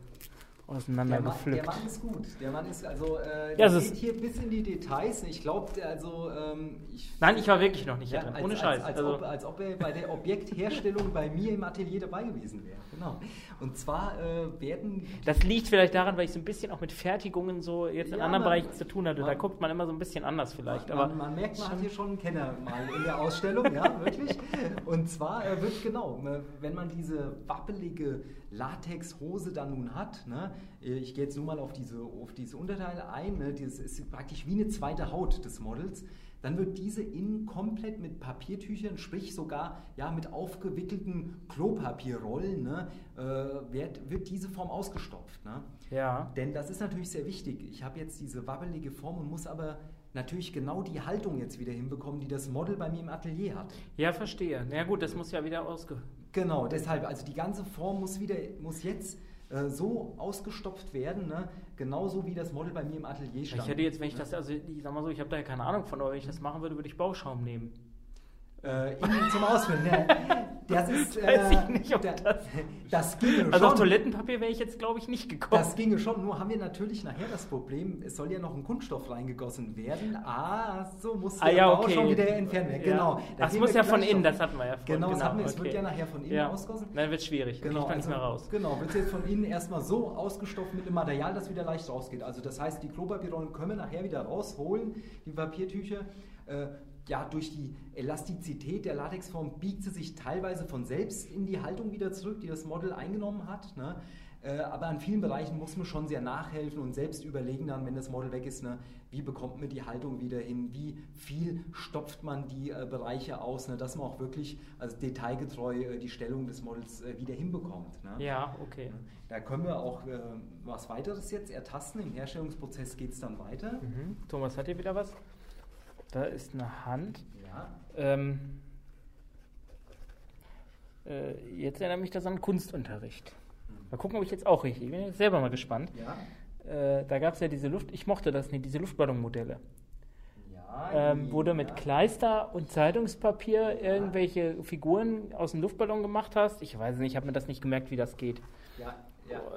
auseinandergepflückt. Der, Mann, der Mann ist gut. Der Mann ist also, äh, Ja, geht hier bis in die Details. Ich glaube, also, ähm, ich, Nein, ich war wirklich noch nicht ja, hier drin. als, Ohne als, Scheiß. Als, also, ob, als ob er bei der Objektherstellung bei mir im Atelier dabei gewesen wäre. Genau. Und zwar äh, werden. das liegt vielleicht daran, weil ich so ein bisschen auch mit Fertigungen so jetzt in Ja, anderen man- Bereichen zu tun hatte. Da man- guckt man immer so ein bisschen anders vielleicht. man, aber man merkt, man hat hier schon einen Kenner mal in der Ausstellung, ja, wirklich. Und zwar äh, wird genau, äh, wenn man diese wappelige Latexhose dann nun hat, ne, äh, ich gehe jetzt nur mal auf diese, auf diese Unterteile ein, ne, das ist praktisch wie eine zweite Haut des Models, dann wird diese innen komplett mit Papiertüchern, sprich sogar ja, mit aufgewickelten Klopapierrollen, ne, äh, wird, wird diese Form ausgestopft. Ne? ja. Denn das ist natürlich sehr wichtig. Ich habe jetzt diese wabbelige Form und muss aber natürlich genau die Haltung jetzt wieder hinbekommen, die das Model bei mir im Atelier hat. Ja, verstehe. Na ja, gut, das muss ja wieder ausge. Genau, deshalb, also die ganze Form muss wieder, muss jetzt äh, so ausgestopft werden, ne? genauso wie das Model bei mir im Atelier stand. Ich hätte jetzt, wenn ich ne? das, also ich sag mal so, ich habe da ja keine Ahnung von, aber wenn ich das machen würde, würde ich Bauschaum nehmen. Äh, innen zum Ausfüllen. Ne? Das ist. Äh, Weiß ich nicht, ob da- das- das ginge Also auf schon. Toilettenpapier wäre ich jetzt, glaube ich, nicht gekommen. Das ginge schon, nur haben wir natürlich nachher das Problem, es soll ja noch ein Kunststoff reingegossen werden. Ah, so muss Ah, ja, Bau okay. schon wieder entfernt werden. Ja. Genau. Da es gehen muss ja von innen, das hatten wir ja vorhin. Genau, das hatten wir, es okay. wird ja nachher von innen Ja. ausgegossen. Dann wird es schwierig, Genau, also, mehr raus. genau, wird jetzt von innen erstmal so ausgestopft mit einem Material, das wieder leicht rausgeht. Also das heißt, die Klopapierrollen können wir nachher wieder rausholen, die Papiertücher. Ja, durch die Elastizität der Latexform biegt sie sich teilweise von selbst in die Haltung wieder zurück, die das Model eingenommen hat. Ne? Äh, aber an vielen Bereichen muss man schon sehr nachhelfen und selbst überlegen dann, wenn das Model weg ist, ne, wie bekommt man die Haltung wieder hin, wie viel stopft man die äh, Bereiche aus, ne, dass man auch wirklich also detailgetreu äh, die Stellung des Models äh, wieder hinbekommt. Ne? Ja, okay. Da können wir auch äh, was weiteres jetzt ertasten. Im Herstellungsprozess geht es dann weiter. Mhm. Thomas, hat hier wieder was? Da ist eine Hand. Ja. Ähm, äh, jetzt erinnert mich das an Kunstunterricht. Mal gucken, ob ich jetzt auch richtig. Ich bin jetzt selber mal gespannt. Ja. Äh, da gab es ja diese Luft, ich mochte das nicht, diese Luftballonmodelle. Ja, Ähm, wo du mit. Kleister und Zeitungspapier irgendwelche Figuren aus dem Luftballon gemacht hast. Ich weiß nicht, ich habe mir das nicht gemerkt, wie das geht. Ja.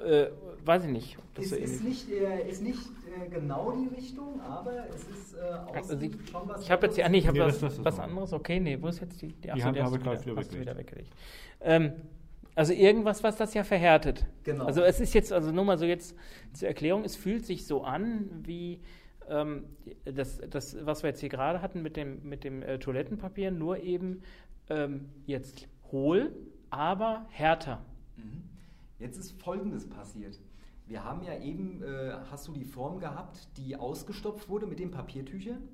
Äh, weiß ich nicht. das Es so ist nicht, äh, ist nicht äh, genau die Richtung, aber es ist äh, Also ich schon was ich habe jetzt hier, ah, nee, ich habe Nee, was, ist was noch. anderes. Okay, nee, wo ist jetzt die? Die, Die Hand habe ich gleich wieder hast du weggelegt. wieder weggelegt. Ähm, also irgendwas, was das ja verhärtet. Genau. Also es ist jetzt, also nur mal so jetzt zur Erklärung, es fühlt sich so an wie ähm, das, das, was wir jetzt hier gerade hatten mit dem, mit dem äh, Toilettenpapier, nur eben ähm, jetzt hohl, aber härter. Mhm. Jetzt ist Folgendes passiert. Wir haben ja eben, äh, hast du die Form gehabt, die ausgestopft wurde mit den Papiertüchern.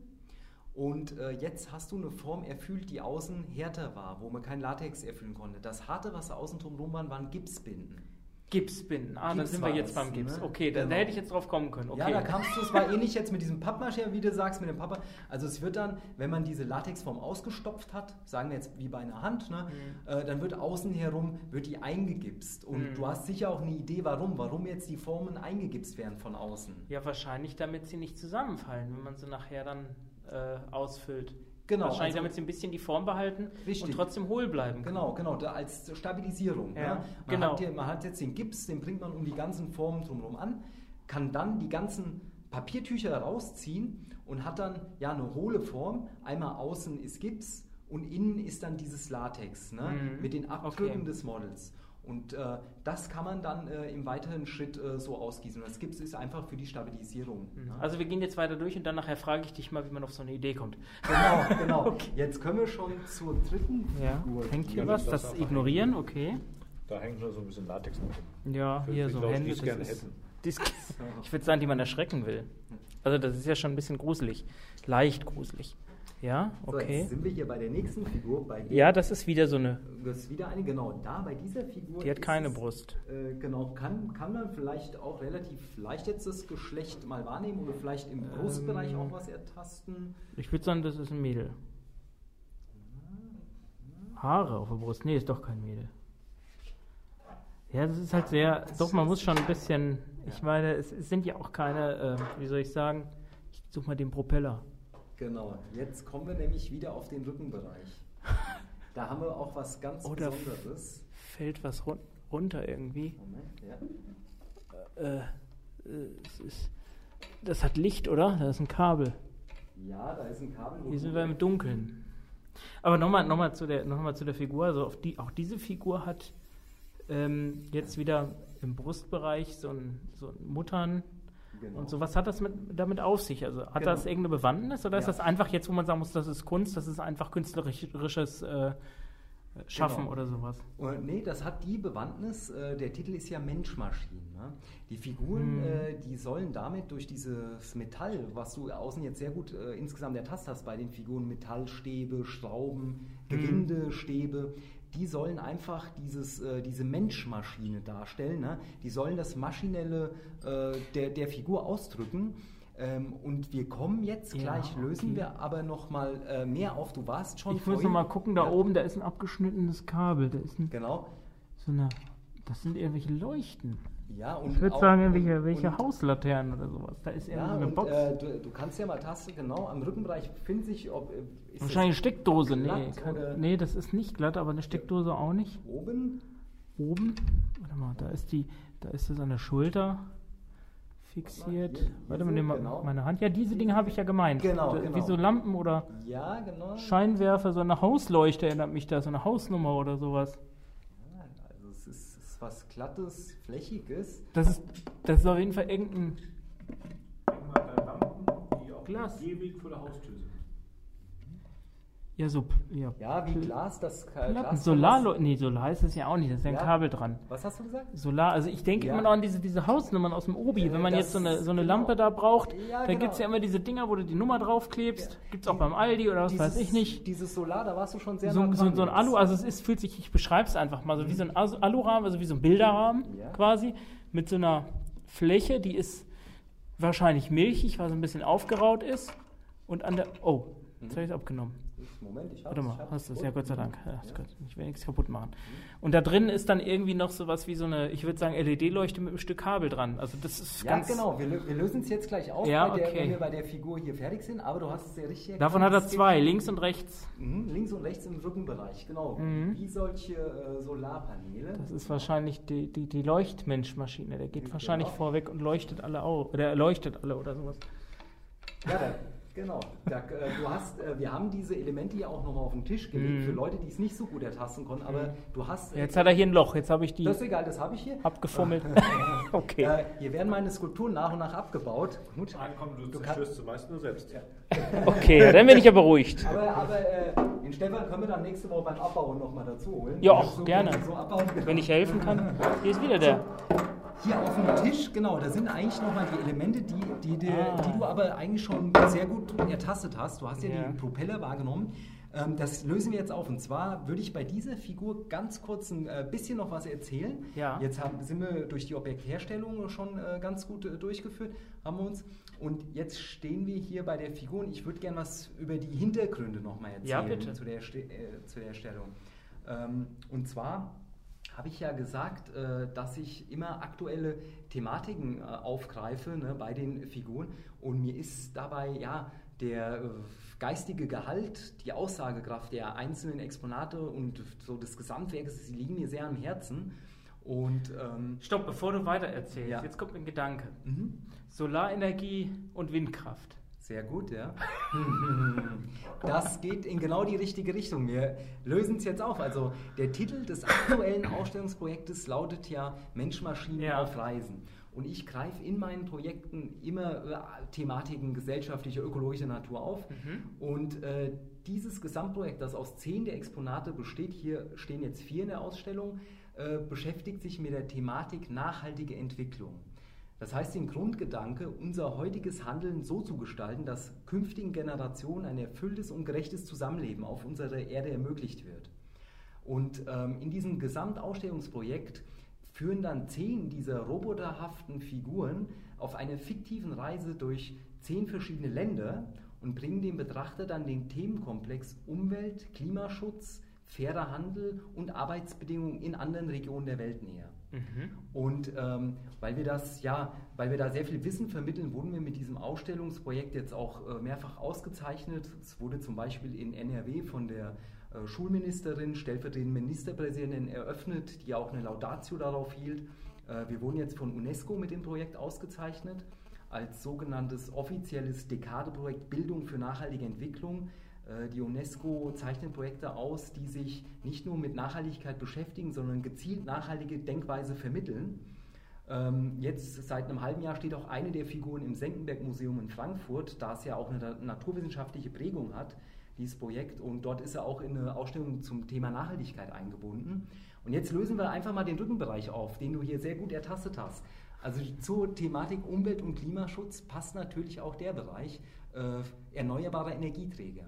Und äh, jetzt hast du eine Form erfüllt, die außen härter war, wo man kein Latex erfüllen konnte. Das harte, was außen drum waren, waren Gipsbinden. Gipsbinden. Ah, dann Gips sind wir jetzt beim Gips. ne? Okay, da, da Genau. hätte ich jetzt drauf kommen können. Okay. Ja, da kamst du, es war ähnlich jetzt mit diesem Pappmaché, wie du sagst, mit dem Papa. Also es wird dann, wenn man diese Latexform ausgestopft hat, sagen wir jetzt wie bei einer Hand, ne, äh, dann wird außen herum, wird die eingegipst. Und Mhm. du hast sicher auch eine Idee, warum, warum jetzt die Formen eingegipst werden von außen. Ja, wahrscheinlich, damit sie nicht zusammenfallen, wenn man sie nachher dann äh, ausfüllt. Genau, Wahrscheinlich, also- damit sie ein bisschen die Form behalten Richtig. und trotzdem hohl bleiben. können. Genau, genau, da als Stabilisierung. Ja, ne? man, genau. hat hier, man hat jetzt den Gips, den bringt man um die ganzen Formen drumherum an, kann dann die ganzen Papiertücher rausziehen und hat dann ja eine hohle Form. Einmal außen ist Gips und innen ist dann dieses Latex ne? Mhm. mit den Abdrücken Okay. des Models. Und äh, das kann man dann äh, im weiteren Schritt äh, so ausgießen. Und das Gips ist einfach für die Stabilisierung. Mhm. ne? Also wir gehen jetzt weiter durch und dann nachher frage ich dich mal, wie man auf so eine Idee kommt. genau, genau. Jetzt können wir schon zur dritten Ja, Figur. hängt hier Ja, was? das Das ignorieren, okay. Da hängt nur so ein bisschen Latex noch drin. Ja, Für- hier so Hände. die es das gerne ist- hätten. dies- Ich würde sagen, die man erschrecken will. Also das ist ja schon ein bisschen gruselig. Leicht gruselig. Ja, So, okay. jetzt sind wir hier bei der nächsten Figur. Bei der- Ja, das ist wieder so eine. Das ist wieder eine, genau. Da bei dieser Figur. Die hat keine es, Brust. Äh, genau, kann, kann man vielleicht auch relativ leicht jetzt das Geschlecht mal wahrnehmen oder vielleicht im Brustbereich Ähm. auch was ertasten. Ich würde sagen, das ist ein Mädel. Haare auf der Brust. Nee, ist doch kein Mädel. Ja, das ist halt sehr. Doch, man muss schon ein bisschen. Ich meine, es, es sind ja auch keine. Äh, wie soll ich sagen? Ich suche mal den Propeller. Genau, jetzt kommen wir nämlich wieder auf den Rückenbereich. Da haben wir auch was ganz Oder Besonderes. Fällt was run runter irgendwie. Moment, ja. Äh, es ist, das hat Licht, oder? Da ist ein Kabel. Ja, da ist ein Kabel. Hier sind wir im Dunkeln. Aber nochmal noch mal zu, der, noch mal zu der Figur. Also auf die, auch diese Figur hat ähm, jetzt wieder im Brustbereich so ein, so ein Muttern. Genau. Und so, was hat das mit, damit auf sich? Also hat Genau. das irgendeine Bewandtnis oder ist Ja. das einfach jetzt, wo man sagen muss, das ist Kunst, das ist einfach künstlerisches äh, Schaffen Genau. oder sowas? Und nee, das hat die Bewandtnis, äh, der Titel ist ja Mensch-Maschinen. Ne? Die Figuren, Mhm. äh, die sollen damit durch dieses Metall, was du außen jetzt sehr gut äh, insgesamt ertastet hast bei den Figuren, Metallstäbe, Schrauben, Gewindestäbe, die sollen einfach dieses, äh, diese Mensch-Maschine darstellen. Ne? Die sollen das Maschinelle äh, der, der Figur ausdrücken. Ähm, und wir kommen jetzt Ja, gleich, lösen okay. wir aber nochmal äh, mehr auf. Du warst schon Ich muss noch mal gucken, da Ja. oben, da ist ein abgeschnittenes Kabel. Da ist ein, Genau. so eine, das sind irgendwelche Leuchten. Ja, und Ich würde sagen, irgendwelche welche Hauslaternen oder sowas. Da ist Ja, eine und, Box. äh, du, du kannst ja mal tasten, genau, am Rückenbereich befindet sich, ob. äh, Wahrscheinlich eine das Steckdose. Nee, glatt kann, oder- nee, das ist nicht glatt, aber eine Steckdose auch nicht. Oben? Oben, warte mal, da ist die, da ist es an der Schulter fixiert. Hier- hier warte mal, so, nehm mal genau. meine Hand. Ja, diese Dinge habe ich ja gemeint. Genau, Wie genau. so Lampen oder Ja, genau. Scheinwerfer, so eine Hausleuchte erinnert mich da, so eine Hausnummer oder sowas. Ja, also es ist, es ist was Glattes, Flächiges. Das ist, das ist auf jeden Fall irgendein. Lampen, die auf Glas. dem Gehweg vor der Haustür sind. Ja, so. Ja, Ja, wie Glas, das Platten. Glas. Solar, nee, Solar ist es ja auch nicht, da ist ja ein Ja. Kabel dran. Was hast du gesagt? Solar, also ich denke Ja. immer noch an diese, diese Hausnummern aus dem Obi. Äh, Wenn man das- jetzt so eine, so eine genau. Lampe da braucht, Ja, da genau. gibt es ja immer diese Dinger, wo du die Nummer draufklebst. Gibt es auch beim Aldi oder was weiß ich nicht. Dieses Solar, da warst du schon sehr So, nah so, so ein. Alu, also es ist, fühlt sich, ich beschreibe es einfach mal, so wie so ein Alurahmen, also wie so ein Bilderrahmen Ja. quasi, mit so einer Fläche, die ist wahrscheinlich milchig, weil so ein bisschen aufgeraut ist. Und an der, oh, jetzt habe ich es abgenommen. Moment, ich hab's, Warte mal, ich hab's. hast du es? Ja, Gott sei Dank. Das Ja. Gott, ich will nichts kaputt machen. Und da drin ist dann irgendwie noch sowas wie so eine, ich würde sagen, LED-Leuchte mit einem Stück Kabel dran. Also das ist Ja, ganz. genau. Wir, wir lösen es jetzt gleich auf, Ja, bei der, okay. wenn wir bei der Figur hier fertig sind. Aber du hast es ja richtig Davon hat er es zwei, links und rechts. Mhm, links und rechts im Rückenbereich, genau. Mhm. Wie solche äh, Solarpaneele. Das ist wahrscheinlich die, die, die Leuchtmenschmaschine. Der geht Genau. wahrscheinlich vorweg und leuchtet alle auf. Oder er leuchtet alle oder sowas. Ja, genau. Da, äh, du hast, äh, wir haben diese Elemente hier auch nochmal auf den Tisch gelegt Mhm. für Leute, die es nicht so gut ertasten konnten. Aber du hast. äh, Jetzt hat er hier ein Loch. Jetzt habe ich die das ist egal, das habe ich hier. abgefummelt. okay. Äh, hier werden meine Skulpturen nach und nach abgebaut. Gut. Nein, komm, du, Du zerstörst sie meist nur selbst. Okay, ja, dann bin ich ja beruhigt. Aber, aber äh, den Stefan können wir dann nächste Woche beim Abbauen nochmal dazu holen. Ja, auch gerne. So. Wenn ich helfen kann. Hier ist wieder der. Hier auf dem Tisch, genau, da sind eigentlich nochmal die Elemente, die, die, die, Ah. die du aber eigentlich schon sehr gut ertastet hast. Du hast ja, Ja. die Propeller wahrgenommen. Ähm, das lösen wir jetzt auf. Und zwar würde ich bei dieser Figur ganz kurz ein äh, bisschen noch was erzählen. Ja. Jetzt haben, sind wir durch die Objektherstellung schon äh, ganz gut äh, durchgeführt, haben wir uns. Und jetzt stehen wir hier bei der Figur und ich würde gerne was über die Hintergründe nochmal erzählen Ja, bitte. Zu, der, äh, zu der Stellung. Ähm, und zwar habe ich ja gesagt, äh, dass ich immer aktuelle Thematiken äh, aufgreife ne, bei den Figuren und mir ist dabei ja der äh, geistige Gehalt, die Aussagekraft der einzelnen Exponate und so des Gesamtwerkes, sie liegen mir sehr am Herzen und ähm, Stopp, bevor du weiter erzählst. Ja. Jetzt kommt ein Gedanke. mhm. Solarenergie und Windkraft. Sehr gut, ja. Das geht in genau die richtige Richtung. Wir lösen es jetzt auf. Also der Titel des aktuellen Ausstellungsprojektes lautet ja Mensch-Maschinen Ja. auf Reisen. Und ich greife in meinen Projekten immer äh, Thematiken gesellschaftlicher, ökologischer Natur auf. Und äh, dieses Gesamtprojekt, das aus zehn der Exponate besteht, hier stehen jetzt vier in der Ausstellung, äh, beschäftigt sich mit der Thematik nachhaltige Entwicklung. Das heißt, den Grundgedanke, unser heutiges Handeln so zu gestalten, dass künftigen Generationen ein erfülltes und gerechtes Zusammenleben auf unserer Erde ermöglicht wird. Und ähm, in diesem Gesamtausstellungsprojekt führen dann zehn dieser roboterhaften Figuren auf einer fiktiven Reise durch zehn verschiedene Länder und bringen dem Betrachter dann den Themenkomplex Umwelt, Klimaschutz, fairer Handel und Arbeitsbedingungen in anderen Regionen der Welt näher. Und ähm, weil wir das, ja, weil wir da sehr viel Wissen vermitteln, wurden wir mit diesem Ausstellungsprojekt jetzt auch äh, mehrfach ausgezeichnet. Es wurde zum Beispiel in NRW von der äh, Schulministerin, stellvertretenden Ministerpräsidentin eröffnet, die auch eine Laudatio darauf hielt. Äh, wir wurden jetzt von UNESCO mit dem Projekt ausgezeichnet als sogenanntes offizielles Dekadeprojekt Bildung für nachhaltige Entwicklung. Äh, die UNESCO zeichnet Projekte aus, die sich nicht nur mit Nachhaltigkeit beschäftigen, sondern gezielt nachhaltige Denkweise vermitteln. Ähm, jetzt seit einem halben Jahr steht auch eine der Figuren im Senckenberg-Museum in Frankfurt, da es ja auch eine naturwissenschaftliche Prägung hat, dieses Projekt. Und dort ist er auch in eine Ausstellung zum Thema Nachhaltigkeit eingebunden. Und jetzt lösen wir einfach mal den Rückenbereich auf, den du hier sehr gut ertastet hast. Also zur Thematik Umwelt- und Klimaschutz passt natürlich auch der Bereich äh, erneuerbarer Energieträger.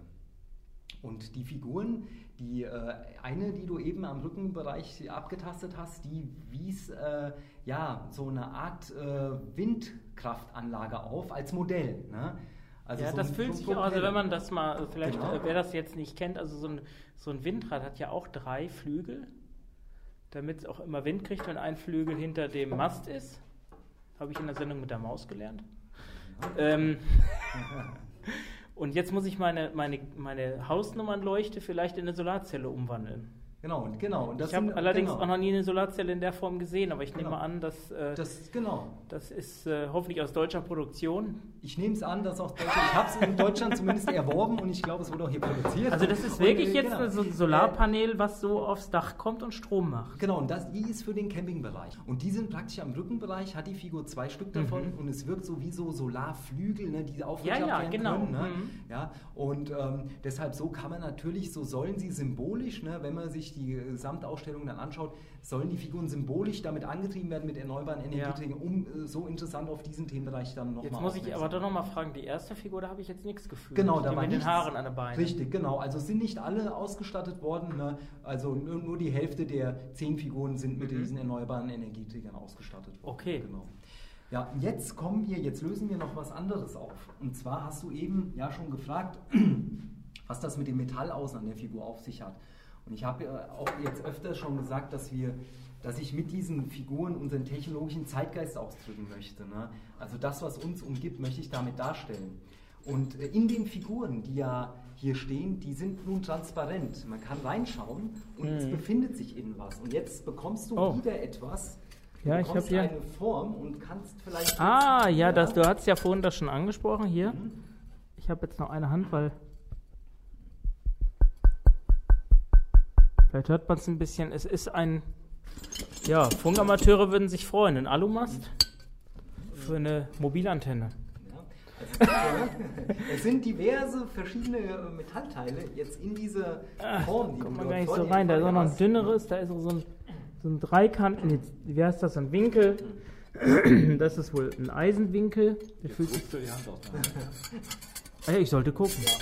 Und die Figuren, die äh, eine, die du eben am Rückenbereich abgetastet hast, die wies äh, ja so eine Art äh, Windkraftanlage auf als Modell. Ne? Also ja, so das fühlt sich auch, also wenn man das mal, vielleicht, genau. wer das jetzt nicht kennt, also so ein, so ein Windrad hat ja auch drei Flügel, damit es auch immer Wind kriegt, wenn ein Flügel hinter dem Mast ist. Habe ich in der Sendung mit der Maus gelernt. Ähm, und jetzt muss ich meine, meine, meine Hausnummernleuchte vielleicht in eine Solarzelle umwandeln. Genau, und genau. Und ich habe allerdings genau. auch noch nie eine Solarzelle in der Form gesehen, aber ich genau. nehme an, dass äh, das, genau. das ist äh, hoffentlich aus deutscher Produktion. Ich nehme es an, dass auch Deutschland, ich habe es in Deutschland zumindest erworben und ich glaube, es wurde auch hier produziert. Also das ist wirklich und, äh, jetzt genau. so ein Solarpanel, was so aufs Dach kommt und Strom macht. Genau, und das, die ist für den Campingbereich. Und die sind praktisch am Rückenbereich, hat die Figur zwei Stück davon mhm. und es wirkt so wie so Solarflügel, ne, die aufgeklappt ja, ja, genau. können. Ne? Mhm. Ja, und ähm, deshalb so kann man natürlich, so sollen sie symbolisch, ne, wenn man sich die gesamte Ausstellung dann anschaut, sollen die Figuren symbolisch damit angetrieben werden mit erneuerbaren Energieträgern, ja. um äh, so interessant auf diesen Themenbereich dann nochmal Jetzt muss ich aber doch nochmal fragen, die erste Figur, da habe ich jetzt nichts gefühlt. Genau, da die war mit nichts, den Haaren an den Beinen. Richtig, genau. Also sind nicht alle ausgestattet worden. Ne? Also nur, nur, die Hälfte der zehn Figuren sind mit mhm. diesen erneuerbaren Energieträgern ausgestattet worden. Okay. Genau. Ja, jetzt kommen wir, jetzt lösen wir noch was anderes auf. Und zwar hast du eben ja schon gefragt, was das mit dem Metall außen an der Figur auf sich hat. Und ich habe ja auch jetzt öfter schon gesagt, dass wir dass ich mit diesen Figuren unseren technologischen Zeitgeist ausdrücken möchte. Ne? Also das, was uns umgibt, möchte ich damit darstellen. Und äh, in den Figuren, die ja hier stehen, die sind nun transparent. Man kann reinschauen und mhm. es befindet sich innen was. Und jetzt bekommst du oh. wieder etwas. Du ja, ich habe hier eine Form und kannst vielleicht. Ah, ja, das, du hast ja vorhin das schon angesprochen hier. Mhm. Ich habe jetzt noch eine Hand, weil Vielleicht hört man es ein bisschen. Es ist ein. Ja, Funkamateure würden sich freuen. Ein Alumast für eine Mobilantenne. es sind diverse verschiedene äh, Metallteile jetzt in dieser ah, Form, die kommt man gar nicht so rein. Da ist auch noch ein dünneres, da ist auch so ein, so ein Dreikant, wie heißt das, ein Winkel. Das ist wohl ein Eisenwinkel. Der fühlt sich die Hand aus. Ah ja, ich sollte gucken. Ja,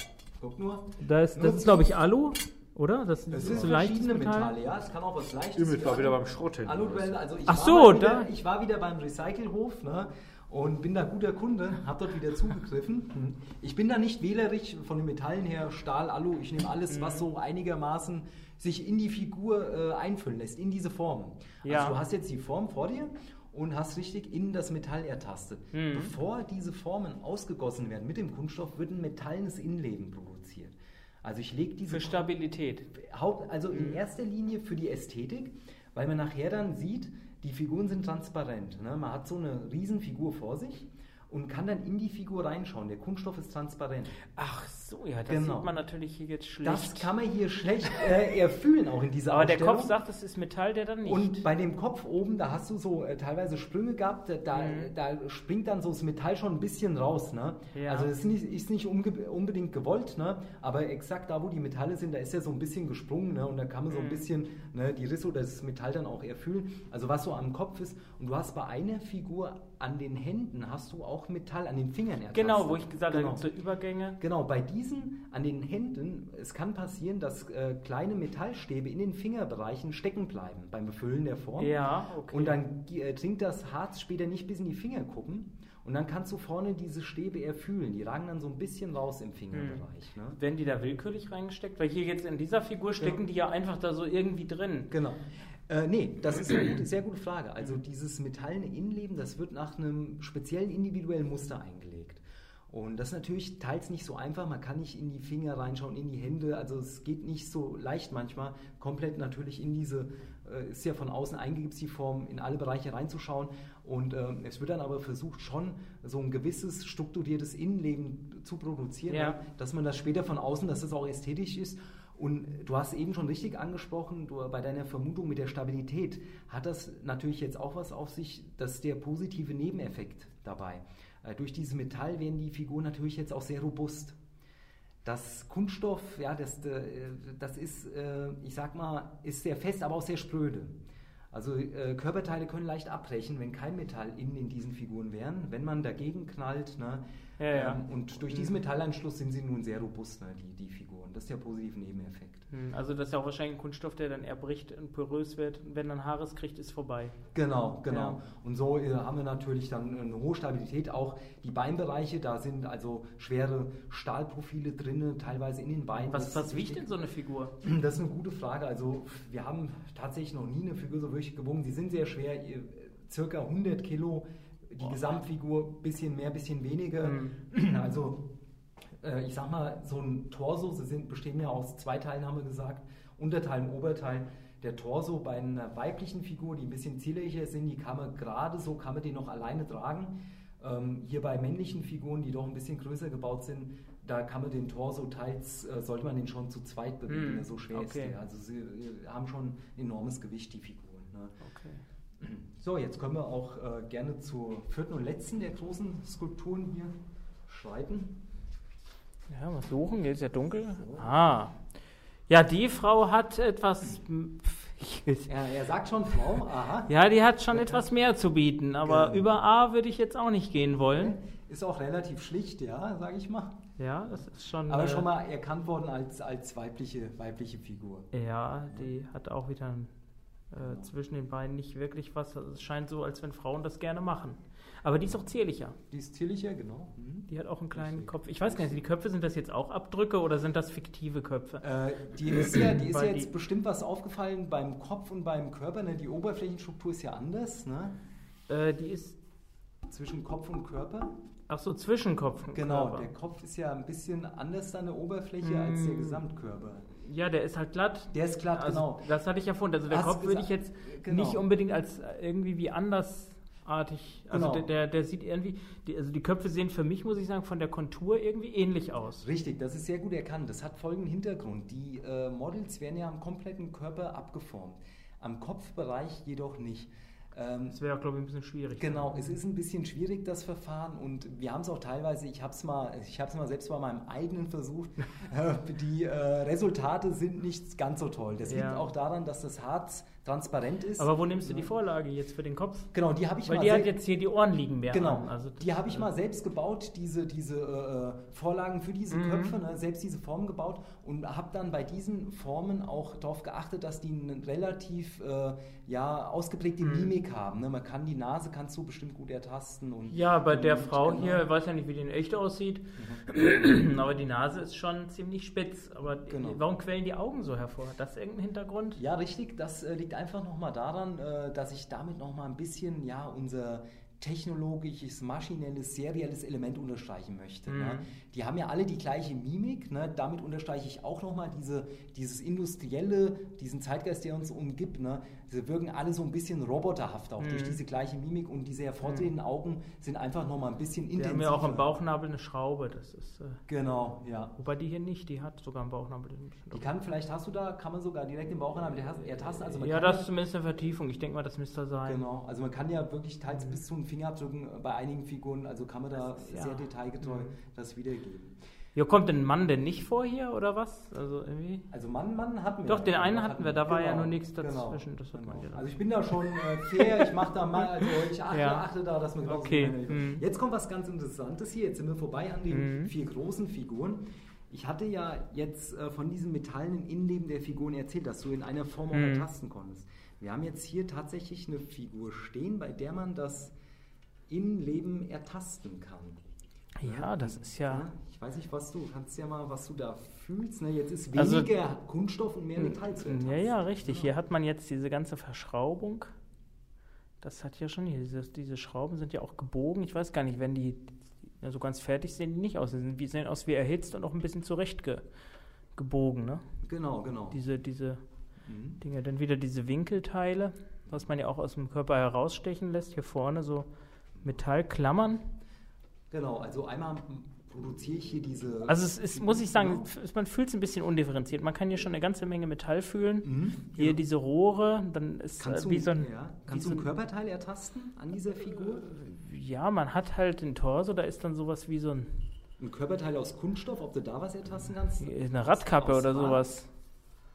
guck nur. Da ist, das ist, glaube ich, Alu. Oder? Das, das sind so verschiedene Metalle, ja. Es kann auch was Leichtes sein. Ich war wieder beim Schrott Also Ach so, da. ich war wieder beim Recycelhof, ne? Und bin da guter Kunde, habe dort wieder zugegriffen. Ich bin da nicht wählerisch von den Metallen her, Stahl, Alu. Ich nehme alles, was so einigermaßen sich in die Figur äh, einfüllen lässt, in diese Form. Ja. Also du hast jetzt die Form vor dir und hast richtig in das Metall ertastet. Mhm. Bevor diese Formen ausgegossen werden mit dem Kunststoff, wird ein metallenes Innenleben produziert. Also ich lege diese... Für Stabilität. Haupt, also in mhm. erster Linie für die Ästhetik, weil man nachher dann sieht, die Figuren sind transparent. Ne? Man hat so eine Riesenfigur vor sich und kann dann in die Figur reinschauen. Der Kunststoff ist transparent. Ach so, ja, das genau. sieht man natürlich hier jetzt schlecht. Das kann man hier schlecht äh, erfüllen, auch in dieser Aber Ausstellung. der Kopf sagt, das ist Metall, der dann nicht. Und bei dem Kopf oben, da hast du so äh, teilweise Sprünge gehabt, da, mhm. da springt dann so das Metall schon ein bisschen raus. Ne? Ja. Also das ist nicht, ist nicht unbedingt gewollt, ne? aber exakt da, wo die Metalle sind, da ist ja so ein bisschen gesprungen ne? und da kann man so ein mhm. bisschen ne, die Risse oder das Metall dann auch erfüllen. Also was so am Kopf ist. Und du hast bei einer Figur an den Händen hast du auch Metall, an den Fingern ertastet. Genau, wo ich gesagt habe, genau. Übergänge. Genau, bei diesen, an den Händen, es kann passieren, dass äh, kleine Metallstäbe in den Fingerbereichen stecken bleiben beim Befüllen der Form. Ja, okay. Und dann äh, dringt das Harz später nicht bis in die Fingerkuppen. Und dann kannst du vorne diese Stäbe erfüllen. Die ragen dann so ein bisschen raus im Fingerbereich. Hm. Ne? Werden die da willkürlich reingesteckt? Weil hier jetzt in dieser Figur stecken ja. die ja einfach da so irgendwie drin. Genau. Äh, nee, das ist eine gute, sehr gute Frage. Also dieses metallene Innenleben, das wird nach einem speziellen individuellen Muster eingelegt. Und das ist natürlich teils nicht so einfach. Man kann nicht in die Finger reinschauen, in die Hände. Also es geht nicht so leicht manchmal, komplett natürlich in diese äh, ist ja von außen eingegipst, die Form in alle Bereiche reinzuschauen. Und äh, es wird dann aber versucht, schon so ein gewisses strukturiertes Innenleben zu produzieren, Ja. dass man das später von außen, dass das auch ästhetisch ist. Und du hast eben schon richtig angesprochen, du, bei deiner Vermutung mit der Stabilität hat das natürlich jetzt auch was auf sich, dass der positive Nebeneffekt dabei. Äh, durch dieses Metall werden die Figuren natürlich jetzt auch sehr robust. Das Kunststoff, ja, das, äh, das ist, äh, ich sag mal, ist sehr fest, aber auch sehr spröde. Also Körperteile können leicht abbrechen, wenn kein Metall innen in diesen Figuren wären. Wenn man dagegen knallt, ne, Ja, ja. ähm, und durch diesen Metallanschluss sind sie nun sehr robust, ne, die, die Figuren. Das ist der positive Nebeneffekt. Hm, Also das ist ja auch wahrscheinlich ein Kunststoff, der dann eher bricht und porös wird. Und wenn dann Haares kriegt, ist vorbei. Genau, genau. Ja. Und so äh, haben wir natürlich dann eine hohe Stabilität. Auch die Beinbereiche, da sind also schwere Stahlprofile drin, teilweise in den Beinen. Was, was wiegt denn so eine Figur? Das ist eine gute Frage. Also wir haben tatsächlich noch nie eine Figur so wirklich gewogen. Sie sind sehr schwer, ihr- circa 100 Kilo. Die Gesamtfigur bisschen mehr, bisschen weniger. Mhm. Also äh, ich sag mal, so ein Torso, sie sind, bestehen ja aus zwei Teilen, haben wir gesagt, Unterteil und Oberteil. Der Torso bei einer weiblichen Figur, die ein bisschen zierlicher sind, die kann man gerade so, kann man den noch alleine tragen. Ähm, hier bei männlichen Figuren, die doch ein bisschen größer gebaut sind, da kann man den Torso teils, äh, sollte man den schon zu zweit bewegen, Hm, so schwer ist okay. der. Also sie äh, haben schon enormes Gewicht, die Figuren. Ne? Okay. So, jetzt können wir auch äh, gerne zur vierten und letzten der großen Skulpturen hier schreiten. Ja, mal suchen, hier ist ja dunkel. Ah. Ja, die Frau hat etwas. Er, er sagt schon Frau, aha. Ja, die hat schon etwas mehr zu bieten, aber Genau. über A würde ich jetzt auch nicht gehen wollen. Ist auch relativ schlicht, ja, sage ich mal. Ja, das ist schon. Aber äh, schon mal erkannt worden als, als weibliche, weibliche Figur. Ja, die hat auch wieder äh, zwischen den Beinen nicht wirklich was. Also es scheint so, als wenn Frauen das gerne machen. Aber die ist auch zierlicher. Die ist zierlicher, genau. Mhm. Die hat auch einen kleinen Richtig. Kopf. Ich weiß gar nicht, die Köpfe sind das jetzt auch Abdrücke oder sind das fiktive Köpfe? Äh, die ist ja, die ist ja jetzt bestimmt was aufgefallen beim Kopf und beim Körper. Ne? Die Oberflächenstruktur ist ja anders, ne? Äh, die ist. Zwischen Kopf und Körper. Ach so, Zwischenkopf. und Genau, Körper. der Kopf ist ja ein bisschen anders an der Oberfläche als der Mm. Gesamtkörper. Ja, der ist halt glatt. Der ist glatt, Also, genau. Das hatte ich ja vorhin. Also der Hast Kopf würde ich jetzt genau. nicht unbedingt als irgendwie wie andersartig. Also Genau. der, der, der sieht irgendwie. Die, also die Köpfe sehen für mich, muss ich sagen, von der Kontur irgendwie ähnlich aus. Richtig, das ist sehr gut erkannt. Das hat folgenden Hintergrund. Die äh, Models werden ja am kompletten Körper abgeformt, am Kopfbereich jedoch nicht. Ähm, Das wäre, glaube ich, ein bisschen schwierig. Genau, es ist ein bisschen schwierig, das Verfahren, und wir haben es auch teilweise, ich habe es mal, ich mal selbst bei meinem eigenen versucht, äh, die äh, Resultate sind nicht ganz so toll. Das Ja. liegt auch daran, dass das Harz transparent ist. Aber wo nimmst du die Vorlage jetzt für den Kopf? genau, die habe ich Weil mal die hat jetzt hier die Ohren liegen mehr Genau, an. Also, die habe ich mal selbst gebaut, diese, diese äh, Vorlagen für diese Mhm. Köpfe, ne, selbst diese Formen gebaut und habe dann bei diesen Formen auch darauf geachtet, dass die eine relativ äh, ja, ausgeprägte Mhm. Mimik haben. Ne? Man kann die Nase kannst du bestimmt gut ertasten. Und Ja, bei der und, Frau genau. hier, ich weiß ja nicht, wie die in echt aussieht, aber die Nase ist schon ziemlich spitz. Aber Genau. warum quellen die Augen so hervor? Hat das irgendeinen Hintergrund? Ja, richtig. Das äh, liegt einfach nochmal daran, äh, dass ich damit nochmal ein bisschen ja, unser technologisches, maschinelles, serielles Element unterstreichen möchte. Mhm. Ne? Die haben ja alle die gleiche Mimik. Ne? Damit unterstreiche ich auch nochmal diese, dieses Industrielle, diesen Zeitgeist, der uns umgibt. Ne? Sie wirken alle so ein bisschen roboterhaft auch Mhm. durch diese gleiche Mimik und diese hervortretenden Augen sind einfach nochmal ein bisschen Die intensiver. haben ja auch am Bauchnabel eine Schraube. Das ist, äh, Genau, ja. wobei die hier nicht, die hat sogar am Bauchnabel. Die kann, vielleicht hast du da, kann man sogar direkt im Bauch ertasten. Also ja, das ist zumindest eine Vertiefung. Ich denke mal, das müsste sein. Genau, also man kann ja wirklich teils bis zu einem Fingerabdrücken bei einigen Figuren, also kann man da ist ja- sehr detailgetreu Mhm. das wiedergeben. Ja, kommt ein Mann denn nicht vor hier oder was? Also irgendwie. Also Mann, Mann hatten wir. Doch, den einen hatten wir, da war ja nur nichts genau, dazwischen, das hat man genau. ja dann. Also ich bin da schon äh, fair, ich mache da mal, also ich achte, Ja. achte da, dass man genauso Okay, mhm. Jetzt kommt was ganz Interessantes hier, jetzt sind wir vorbei an den Mhm. vier großen Figuren. Ich hatte ja jetzt äh, von diesem metallenen Innenleben der Figuren erzählt, dass du in einer Form auch Mhm. ertasten konntest. Wir haben jetzt hier tatsächlich eine Figur stehen, bei der man das Innenleben ertasten kann. Ja, das ist ja. Ich weiß nicht, was du, kannst ja mal, was du da fühlst. Ne? Jetzt ist Also- weniger Kunststoff und mehr Metall zu. Ja, ja, richtig. Hier hat man jetzt diese ganze Verschraubung. Das hat ja schon hier, diese, diese Schrauben sind ja auch gebogen. Ich weiß gar nicht, wenn die ja, so ganz fertig sehen, die nicht aus. Sie sehen, wie- sehen aus wie erhitzt und auch ein bisschen zurecht ge, gebogen, ne? Genau, genau. Diese, diese mhm. Dinge. Dann wieder diese Winkelteile, was man ja auch aus dem Körper herausstechen lässt. Hier vorne so Metallklammern. Genau, also einmal produziere ich hier diese. Also es ist, muss ich sagen, man fühlt es ein bisschen undifferenziert. Man kann hier schon eine ganze Menge Metall fühlen. Mhm, hier genau. diese Rohre, dann ist kannst äh, wie so ein. Ja. Kannst du ein Körperteil ertasten an dieser Figur? Ja, man hat halt den Torso, da ist dann sowas wie so ein. Ein Körperteil aus Kunststoff, ob du da was ertasten kannst? Eine Radkappe oder sowas.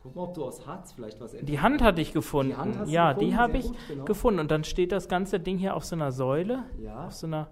Guck mal, ob du aus Harz vielleicht was ertasten Die Hand hatte ich gefunden. Die Hand hast ja, gefunden? die habe ich gut, genau. gefunden. Und dann steht das ganze Ding hier auf so einer Säule. Ja. Auf so einer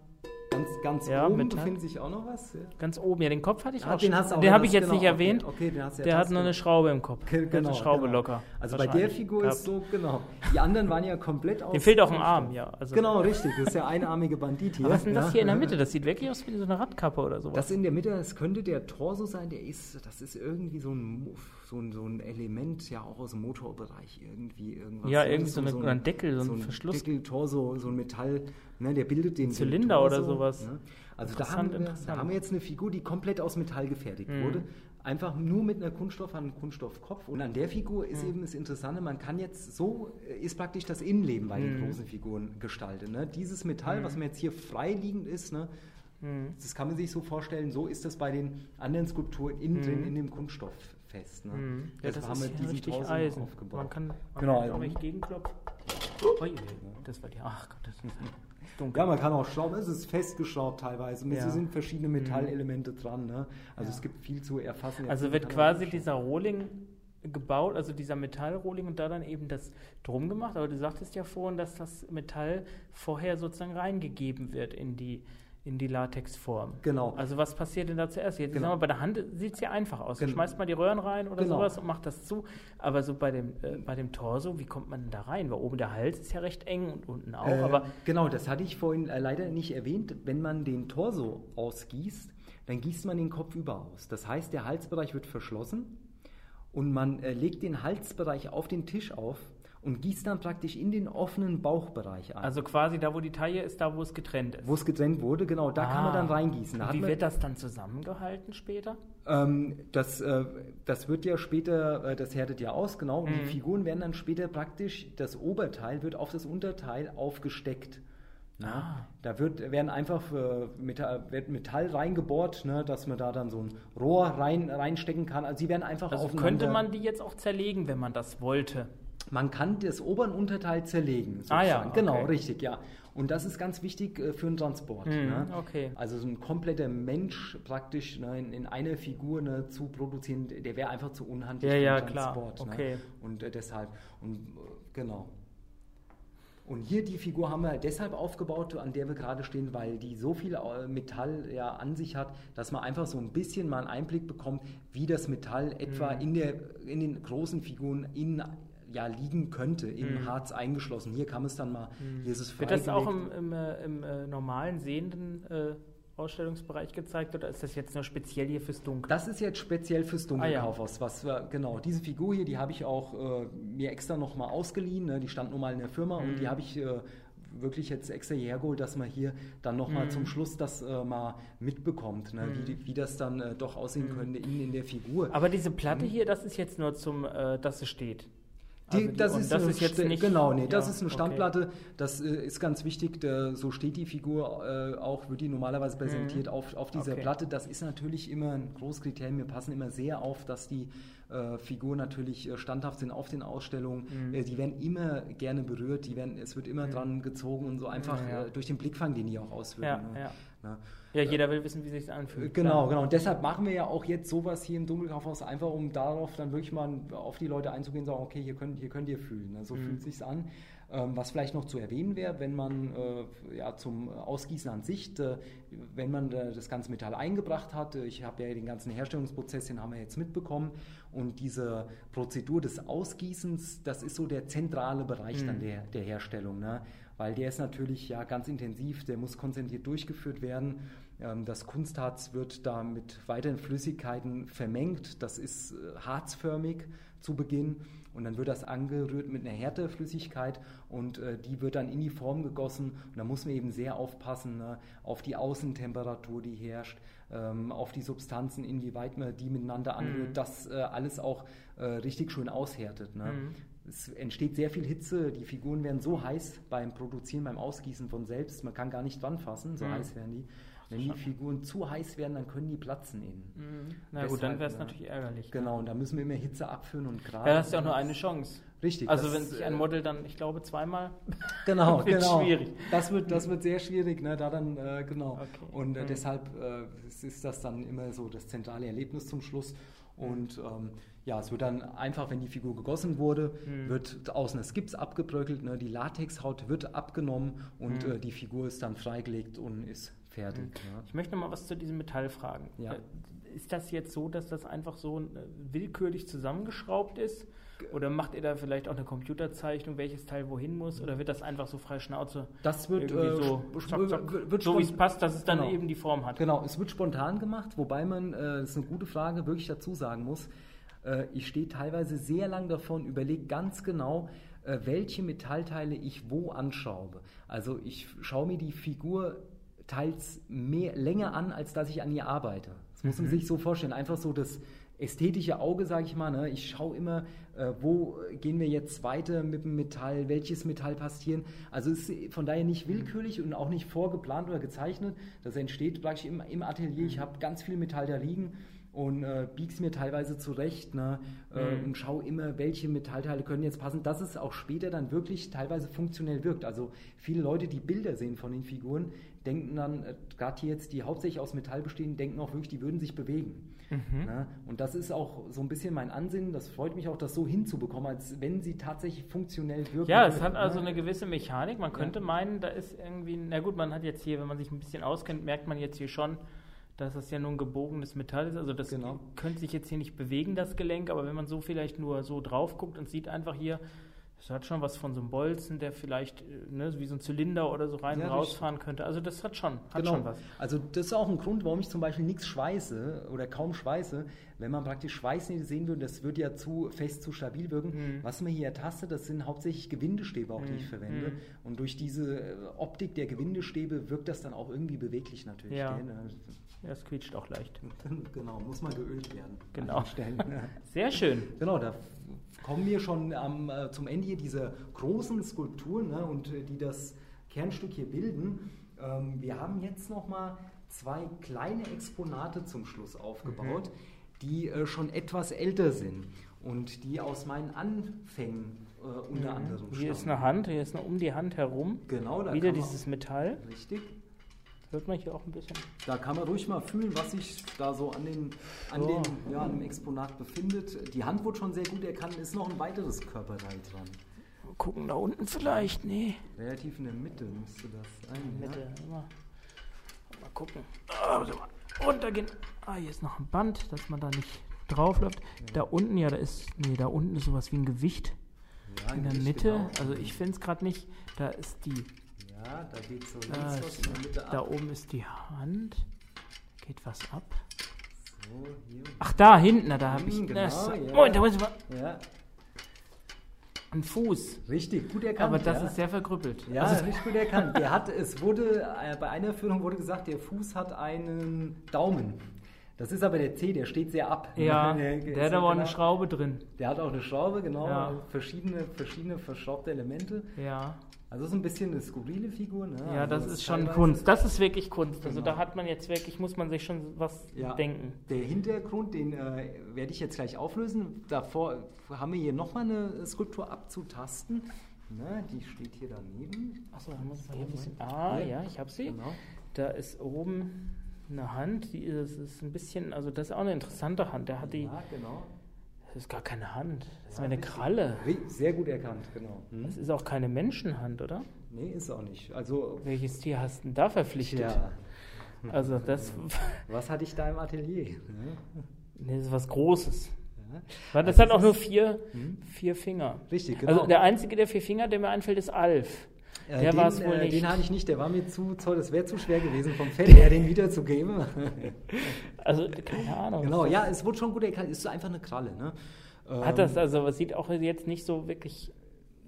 Ganz, ganz ja, oben befindet sich auch noch was? Ja. Ganz oben, ja, den Kopf hatte ich ah, auch. Den, hast du auch, den habe ich jetzt genau, nicht erwähnt. Okay, den hast du der hat nur eine Schraube im Kopf. Genau, eine Schraube genau. locker. Also bei der Figur gehabt. ist so, genau. Die anderen waren ja komplett aus. Dem fehlt auch ein Arm, ja. Also genau, richtig. Das ist der einarmige Bandit hier. Aber was ist denn das hier in der Mitte? Das sieht wirklich aus wie so eine Radkappe oder sowas. Das in der Mitte, das könnte der Torso sein. Der ist, das ist irgendwie so ein so ein, so ein Element, ja auch aus dem Motorbereich irgendwie irgendwas. Ja, irgendwie so, so, ein Deckel, so ein, so ein Verschluss. Deckel, Torso, so ein Metall, ne, der bildet den Zylinder den oder sowas. Ne? Also da haben, wir, da haben, wir, jetzt eine Figur, die komplett aus Metall gefertigt mhm. wurde. Einfach nur mit einer Kunststoff an Kunststoffkopf. Und an der Figur ist mhm. eben das Interessante, man kann jetzt, so ist praktisch das Innenleben bei den mhm. großen Figuren gestaltet. Ne? Dieses Metall, mhm. was mir jetzt hier freiliegend ist, ne, mhm. das kann man sich so vorstellen, so ist das bei den anderen Skulpturen innen drin in dem Kunststoff fest. Ne? Mhm. Ja, das, das ist haben wir richtig Eisen. Aufgebaut. Man kann, man genau, kann auch nicht gegenklopfen. Oh, das war die. Ach Gott, das ist dunkel. Ja, man kann auch schrauben. Es ist festgeschraubt teilweise. Ja. Es sind verschiedene mhm. Metallelemente mhm. dran. Ne? Also ja. es gibt viel zu erfassen. Also wird quasi dieser Rohling gebaut, also dieser Metallrohling und da dann eben das drum gemacht. Aber du sagtest ja vorhin, dass das Metall vorher sozusagen reingegeben wird in die in die Latexform. Genau. Also was passiert denn da zuerst? Jetzt genau. mal, bei der Hand sieht es ja einfach aus. Genau. schmeißt mal die Röhren rein oder genau. sowas und macht das zu. Aber so bei dem, äh, bei dem Torso, wie kommt man denn da rein? Weil oben der Hals ist ja recht eng und unten auch. Äh, aber genau, das hatte ich vorhin äh, leider nicht erwähnt. Wenn man den Torso ausgießt, dann gießt man den Kopf über aus. Das heißt, der Halsbereich wird verschlossen und man äh, legt den Halsbereich auf den Tisch auf und gießt dann praktisch in den offenen Bauchbereich ein. Also quasi da, wo die Taille ist, da, wo es getrennt ist. Wo es getrennt wurde, genau, da ah. kann man dann ah. reingießen. Da wie wird das dann zusammengehalten später? Ähm, das, äh, das wird ja später, äh, das härtet ja aus, genau. Mhm. Die Figuren werden dann später praktisch, das Oberteil wird auf das Unterteil aufgesteckt. Ah. Da wird, werden einfach äh, Metall, wird Metall reingebohrt, ne, dass man da dann so ein Rohr rein, reinstecken kann. Also sie werden einfach also könnte man die jetzt auch zerlegen, wenn man das wollte? Man kann das oberen Unterteil zerlegen. Sozusagen. Ah ja, genau, okay. genau, richtig, ja. Und das ist ganz wichtig äh, für den Transport. Mm, ne? okay. Also so ein kompletter Mensch praktisch ne, in, in einer Figur ne, zu produzieren, der wäre einfach zu unhandlich ja, für ja, den Transport. Klar. Ne? Okay. Und äh, deshalb, und äh, genau. Und hier die Figur haben wir deshalb aufgebaut, an der wir gerade stehen, weil die so viel äh, Metall ja an sich hat, dass man einfach so ein bisschen mal einen Einblick bekommt, wie das Metall etwa mm. in, der, in den großen Figuren in ja, liegen könnte, im mhm. Harz eingeschlossen. Hier kann es dann mal, mhm. hier ist es Wird das auch im, im, äh, im äh, normalen sehenden äh, Ausstellungsbereich gezeigt oder ist das jetzt nur speziell hier fürs Dunkel? Das ist jetzt speziell fürs Dunkelkaufhaus. Ah, ja. was wir, genau, diese Figur hier, die habe ich auch äh, mir extra nochmal ausgeliehen. Ne? Die stand nun mal in der Firma und die mhm. habe ich äh, wirklich jetzt extra hierher geholt, dass man hier dann nochmal mhm. zum Schluss das äh, mal mitbekommt, ne? Mhm. wie, wie das dann äh, doch aussehen mhm. könnte in, in der Figur. Aber diese Platte mhm. hier, das ist jetzt nur zum, äh, dass es steht. Die, also die, das, ist, das ist, jetzt nicht. Genau, nee, das ist eine Standplatte. Okay. Das äh, ist ganz wichtig. Der, so steht die Figur äh, auch, wird die normalerweise präsentiert mhm. auf, auf dieser okay. Platte. Das ist natürlich immer ein großes Kriterium. Wir passen immer sehr auf, dass die äh, Figuren natürlich äh, standhaft sind auf den Ausstellungen. Mhm. Äh, die werden immer gerne berührt. Die werden, es wird immer mhm. dran gezogen und so einfach ja. Äh, durch den Blickfang, den die auch auswirken. Ja, ne? Ja. Jeder will wissen, wie sich anfühlt. Genau, klar. genau. Und deshalb machen wir ja auch jetzt sowas hier im Dunkelkaufhaus, einfach um darauf dann wirklich mal auf die Leute einzugehen und sagen, okay, hier könnt, hier könnt ihr fühlen. Ne? So mhm. fühlt sich's an. Ähm, was vielleicht noch zu erwähnen wäre, wenn man äh, ja, zum Ausgießen an sich, äh, wenn man äh, das ganze Metall eingebracht hat, äh, ich habe ja den ganzen Herstellungsprozess, den haben wir jetzt mitbekommen, und diese Prozedur des Ausgießens, das ist so der zentrale Bereich mhm. dann der, der Herstellung, ne? weil der ist natürlich ja ganz intensiv, der muss konzentriert durchgeführt werden das Kunstharz wird da mit weiteren Flüssigkeiten vermengt. Das ist äh, harzförmig zu Beginn und dann wird das angerührt mit einer Härteflüssigkeit und äh, die wird dann in die Form gegossen und da muss man eben sehr aufpassen ne, auf die Außentemperatur, die herrscht, ähm, auf die Substanzen, inwieweit man die miteinander anrührt, Mhm. dass äh, alles auch richtig schön aushärtet. Ne? Mhm. Es entsteht sehr viel Hitze, die Figuren werden so heiß beim Produzieren, beim Ausgießen von selbst, man kann gar nicht dran fassen, so Mhm. heiß werden die. Wenn die Figuren zu heiß werden, dann können die platzen innen. Mhm. Na gut, dann Deshalb, wäre es ja. natürlich ärgerlich. Genau, und da müssen wir immer Hitze abführen und gerade. Ja, das ist ja auch nur eine Chance. Richtig. Also das, wenn sich ein äh, Model dann, ich glaube, zweimal. Genau, wird genau. schwierig. Das wird, das wird sehr schwierig, ne? Da dann, äh, genau. Okay. Und äh, Mhm. deshalb äh, ist- das dann immer so das zentrale Erlebnis zum Schluss. Und ähm, ja, es wird dann einfach, wenn die Figur gegossen wurde, Mhm. wird außen das Gips abgebröckelt, ne? die Latexhaut wird abgenommen und Mhm. äh, die Figur ist dann freigelegt und ist fertig. Ne? Ich möchte noch mal was zu diesem Metall fragen. Ja. Äh, Ist das jetzt so, dass das einfach so äh, willkürlich zusammengeschraubt ist? Oder macht ihr da vielleicht auch eine Computerzeichnung, welches Teil wohin muss? Oder wird das einfach so frei Schnauze? Das wird, irgendwie äh, so, so wie es passt, dass es dann Genau. eben die Form hat. Genau, es wird spontan gemacht, wobei man, äh, das ist eine gute Frage, wirklich dazu sagen muss, äh, ich stehe teilweise sehr lang davon, überlege ganz genau, äh, welche Metallteile ich wo anschraube. Also ich schaue mir die Figur teils mehr, länger an, als dass ich an ihr arbeite. Das muss man sich so vorstellen. Einfach so das ästhetische Auge, sage ich mal. Ne? Ich schaue immer, äh, wo gehen wir jetzt weiter mit dem Metall, welches Metall passt hierhin. Also es ist von daher nicht willkürlich und auch nicht vorgeplant oder gezeichnet. Das entsteht praktisch im, im Atelier. Ich habe ganz viel Metall da liegen und äh, bieg's mir teilweise zurecht ne? äh, Mhm. und schaue immer, welche Metallteile können jetzt passen, dass es auch später dann wirklich teilweise funktionell wirkt. Also viele Leute, die Bilder sehen von den Figuren, denken dann, äh, gerade hier jetzt, die hauptsächlich aus Metall bestehen, denken auch wirklich, die würden sich bewegen. Mhm. Ne? Und das ist auch so ein bisschen mein Ansinnen, das freut mich auch, das so hinzubekommen, als wenn sie tatsächlich funktionell wirken. Ja, es hat also ne? eine gewisse Mechanik. Man könnte meinen, da ist irgendwie, na gut, man hat jetzt hier, wenn man sich ein bisschen auskennt, merkt man jetzt hier schon, dass das ja nur ein gebogenes Metall ist. Also das Genau. könnte sich jetzt hier nicht bewegen, das Gelenk, aber wenn man so vielleicht nur so drauf guckt und sieht einfach hier, es hat schon was von so einem Bolzen, der vielleicht äh, ne, wie so ein Zylinder oder so rein Ja, und rausfahren könnte. Also das hat schon, hat Genau. schon was. Also das ist auch ein Grund, warum ich zum Beispiel nichts schweiße oder kaum schweiße. Wenn man praktisch Schweißnähte sehen würde, das würde ja zu fest, zu stabil wirken. Mhm. Was man hier ertastet, das sind hauptsächlich Gewindestäbe auch, die ich Mhm. verwende. Mhm. Und durch diese äh, Optik der Gewindestäbe wirkt das dann auch irgendwie beweglich natürlich. Ja. Ja, es quietscht auch leicht. genau, muss mal geölt werden. Genau. Sehr schön. Genau, da kommen wir schon am, äh, zum Ende hier dieser großen Skulpturen ne, und äh, die das Kernstück hier bilden. Ähm, wir haben jetzt noch mal zwei kleine Exponate zum Schluss aufgebaut, die äh, schon etwas älter sind und die aus meinen Anfängen äh, unter anderem Hier ist stammen. eine Hand, hier ist eine um die Hand herum. Genau, da Wieder man- dieses Metall. Richtig. Hört man hier auch ein bisschen. Da kann man ruhig mal fühlen, was sich da so an, den, an, So. dem, ja, an dem Exponat befindet. Die Hand wurde schon sehr gut erkannt, ist noch ein weiteres Körperteil dran. Mal gucken, da unten vielleicht. Nee. Relativ in der Mitte müsste das sein. Mitte, immer. Mal gucken. Ah, mal. Runtergehen. Ah, hier ist noch ein Band, dass man da nicht drauf läuft. Da unten, ja, da ist. Nee, da unten ist sowas wie ein Gewicht Ja, in der Mitte. genau. Also ich finde es gerade nicht. Da ist die. Ja, da geht so Da, links was in der Mitte da ab. oben ist die Hand. Geht was ab. So, hier. Ach, da hinten, na, da habe ich. Na, genau, so- ja. Moment, da muss ich mal. Ja, Ein Fuß. richtig, gut erkannt. Aber das ja. ist sehr verkrüppelt. Ja, Also, richtig gut erkannt. Der hat, es wurde, äh, bei einer Führung wurde gesagt, der Fuß hat einen Daumen. Das ist aber der C, der steht sehr ab. ja, der, der hat aber auch eine Schraube drin. Der hat auch eine Schraube, genau. Ja. Verschiedene, verschiedene verschraubte Elemente. Ja. Also so ein bisschen eine skurrile Figur. Ne? Ja, also das ist schon teilweise- Kunst. Das ist wirklich Kunst. Also Genau. da hat man jetzt wirklich, muss man sich schon was Ja. denken. Der Hintergrund, den äh, werde ich jetzt gleich auflösen. Davor haben wir hier nochmal eine Skulptur abzutasten. Ne, die steht hier daneben. Achso, da muss man hier ein bisschen. Ah, Ja. ja, ich habe sie. Genau. Da ist oben eine Hand, die ist, ist ein bisschen, also das ist auch eine interessante Hand. Der hat die, Ja, genau. Das ist gar keine Hand, das ist Ja, eine richtig. Kralle. Sehr gut erkannt, genau. Hm? Das ist auch keine Menschenhand, oder? Nee, ist auch nicht. Also, Welches Tier hast du denn da verpflichtet? ja, Also das, was hatte ich da im Atelier? Ne? nee, das ist was Großes. Ja. Das Also hat auch nur vier, Hm? vier Finger. Richtig, genau. Also der einzige, der vier Finger, der mir einfällt, ist Alf. Äh, Der den, war es wohl äh, nicht. Den hatte ich nicht, der war mir zu zoll, das wäre zu schwer gewesen vom Fett her, den wiederzugeben. Also keine Ahnung. genau, ja, es wurde schon gut erkannt, es ist einfach eine Kralle. Ne? Hat das also, es sieht auch jetzt nicht so wirklich.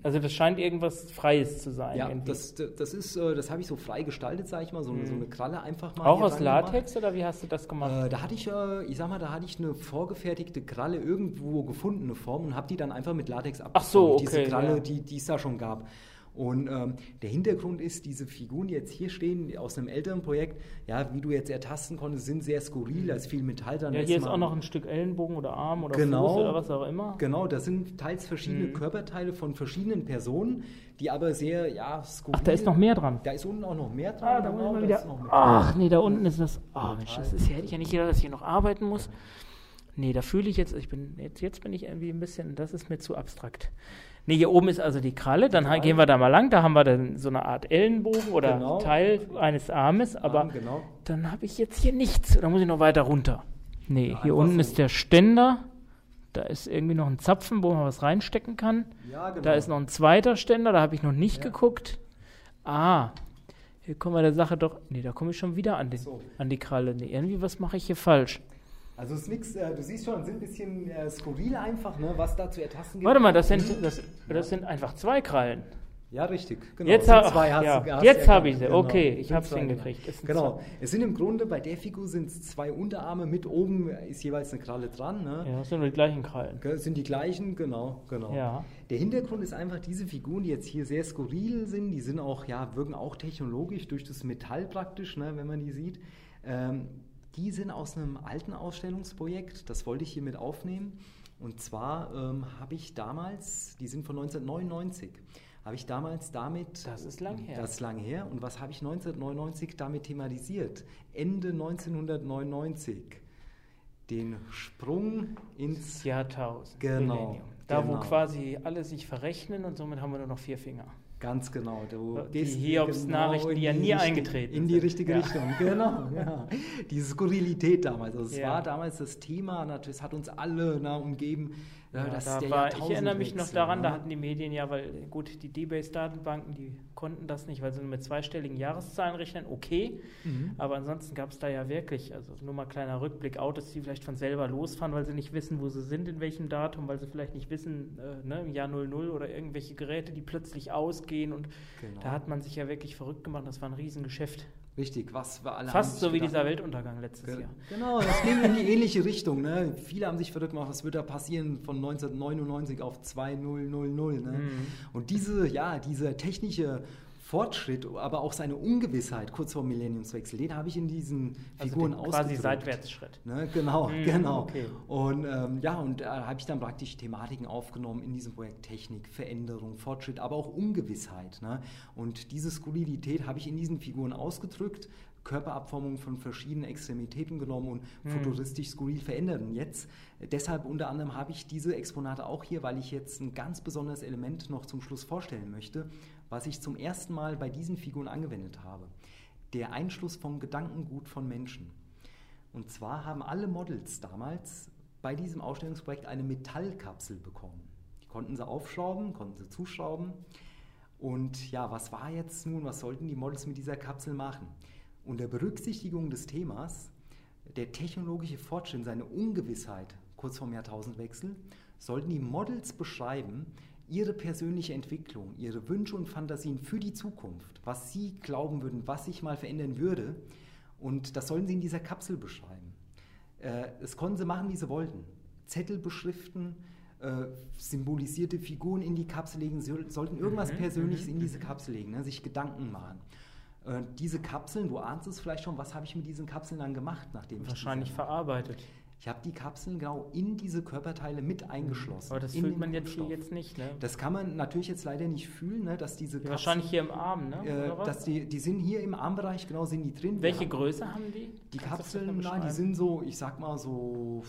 Also das scheint irgendwas Freies zu sein. Ja, irgendwie. das, das ist, äh, das habe ich so frei gestaltet, sage ich mal, so, eine- so eine Kralle einfach mal. auch aus dran gemacht. Latex oder wie hast du das gemacht? Äh, da hatte ich, ich sag mal, da hatte ich eine vorgefertigte Kralle irgendwo gefunden, eine Form, und habe die dann einfach mit Latex abgeformt. so, Diese okay, Kralle, ja. die, die es da schon gab. Und ähm, der Hintergrund ist, diese Figuren, die jetzt hier stehen, aus einem älteren Projekt, ja, wie du jetzt ertasten konntest, sind sehr skurril, da ist viel Metall dran. ja, hier ist auch noch ein Stück Ellenbogen oder Arm oder Genau. Fuß oder was auch immer. Genau, das sind teils verschiedene Mhm. Körperteile von verschiedenen Personen, die aber sehr, ja, skurril. Ach, da ist noch mehr dran. Da ist unten auch noch mehr dran. Ah, da genau, da wieder. ist noch mehr. Ach, nee, da unten ist das. Oh, Mensch, das ist ja, hätte ich ja nicht gedacht, dass ich hier noch arbeiten muss. Nee, da fühle ich jetzt, ich bin, jetzt, jetzt bin ich irgendwie ein bisschen, das ist mir zu abstrakt. Nee, hier oben ist also die Kralle, dann Kralle. gehen wir da mal lang, da haben wir dann so eine Art Ellenbogen oder Genau. Teil eines Armes, aber Arm, genau. dann habe ich jetzt hier nichts, da muss ich noch weiter runter. Nee, Ja, hier unten so. ist der Ständer, da ist irgendwie noch ein Zapfen, wo man was reinstecken kann. Ja, genau. Da ist noch ein zweiter Ständer, da habe ich noch nicht Ja. geguckt. Ah, hier kommen wir der Sache doch. Nee, da komme ich schon wieder an, den, So. an die Kralle. Nee, irgendwie, was mache ich hier falsch? Also es ist nix, äh, du siehst schon, es sind ein bisschen äh, skurril einfach, ne, was da zu ertasten gibt. Warte mal, das sind, das, das sind einfach zwei Krallen. Ja, richtig. Genau. Jetzt hast ja, jetzt du hab ich sie. Okay, ich zwei, hingekriegt. Es sind Genau. Es sind im Grunde, bei der Figur sind es zwei Unterarme, mit oben ist jeweils eine Kralle dran. Ne? Ja, das sind nur die gleichen Krallen. Ge- Sind die gleichen, genau, genau. Ja. Der Hintergrund ist einfach diese Figuren, die jetzt hier sehr skurril sind, die sind auch, ja, wirken auch technologisch durch das Metall praktisch, ne, wenn man die sieht. Ähm, die sind aus einem alten Ausstellungsprojekt, das wollte ich hier mit aufnehmen. Und zwar ähm, habe ich damals, die sind von 1999, habe ich damals damit. Das ist lang her. Das ist lang her. Und was habe ich 1999 damit thematisiert? Ende 1999. Den Sprung ins Jahrtausend. Genau, Millennium. Da, wo genau. quasi alle sich verrechnen und somit haben wir nur noch vier Finger. Ganz genau. Du Die Hiobs-Nachrichten, in die ja nie richtige- eingetreten In die sind. richtige Ja. Richtung, genau. Ja. Diese Skurrilität damals. Also es Ja. war damals das Thema, natürlich, es hat uns alle na, umgeben. Ja, das da ist war, ich erinnere mich noch daran, da hatten die Medien ja, weil gut, die D-Base-Datenbanken, die konnten das nicht, weil sie nur mit zweistelligen Jahreszahlen rechnen, okay. Mhm. Aber ansonsten gab es da ja wirklich, also nur mal kleiner Rückblick, Autos, die vielleicht von selber losfahren, weil sie nicht wissen, wo sie sind, in welchem Datum, weil sie vielleicht nicht wissen, äh, ne, im Jahr 00 oder irgendwelche Geräte, die plötzlich ausgehen und Genau. da hat man sich ja wirklich verrückt gemacht, das war ein Riesengeschäft. Richtig, was wir alle haben Fast so wie gedacht- dieser Weltuntergang letztes Ge- Jahr. Genau, das ging in die ähnliche Richtung. Ne? Viele haben sich verrückt gemacht, was wird da passieren von 1999 auf 2000. Ne? Mhm. Und diese, ja, dieser technische Fortschritt, aber auch seine Ungewissheit kurz vor dem Millenniumswechsel, den habe ich in diesen Figuren Also den quasi ausgedrückt. Seitwärtsschritt. Ne, genau, Mhm, genau. okay. Und ähm, ja, und da habe ich dann praktisch Thematiken aufgenommen in diesem Projekt Technik, Veränderung, Fortschritt, aber auch Ungewissheit. Ne? Und diese Skurrilität habe ich in diesen Figuren ausgedrückt, Körperabformung von verschiedenen Extremitäten genommen und Mhm. futuristisch skurril verändert. Und jetzt, äh, deshalb unter anderem habe ich diese Exponate auch hier, weil ich jetzt ein ganz besonderes Element noch zum Schluss vorstellen möchte, was ich zum ersten Mal bei diesen Figuren angewendet habe. Der Einschluss vom Gedankengut von Menschen. Und zwar haben alle Models damals bei diesem Ausstellungsprojekt eine Metallkapsel bekommen. Die konnten sie aufschrauben, konnten sie zuschrauben. Und ja, was war jetzt nun, was sollten die Models mit dieser Kapsel machen? Unter Berücksichtigung des Themas, der technologische Fortschritt, seine Ungewissheit kurz vorm Jahrtausendwechsel, sollten die Models beschreiben, ihre persönliche Entwicklung, ihre Wünsche und Fantasien für die Zukunft, was sie glauben würden, was sich mal verändern würde. Und das sollen sie in dieser Kapsel beschreiben. Äh, das konnten sie machen, wie sie wollten. Zettel beschriften, äh, symbolisierte Figuren in die Kapsel legen, sie sollten irgendwas Mhm, Persönliches in diese Kapsel legen, ne, sich Gedanken machen. Äh, diese Kapseln, du ahnst es vielleicht schon, was habe ich mit diesen Kapseln dann gemacht, nachdem ich Wahrscheinlich verarbeitet. Ich habe die Kapseln genau in diese Körperteile mit eingeschlossen. Aber das fühlt man jetzt hier jetzt nicht, ne? Das kann man natürlich jetzt leider nicht fühlen, ne, dass diese Ja, wahrscheinlich hier im Arm, ne? äh, dass die, die sind hier im Armbereich, genau sind die drin. Welche haben- Größe haben die? Die Kapseln, na, die sind so, ich sag mal so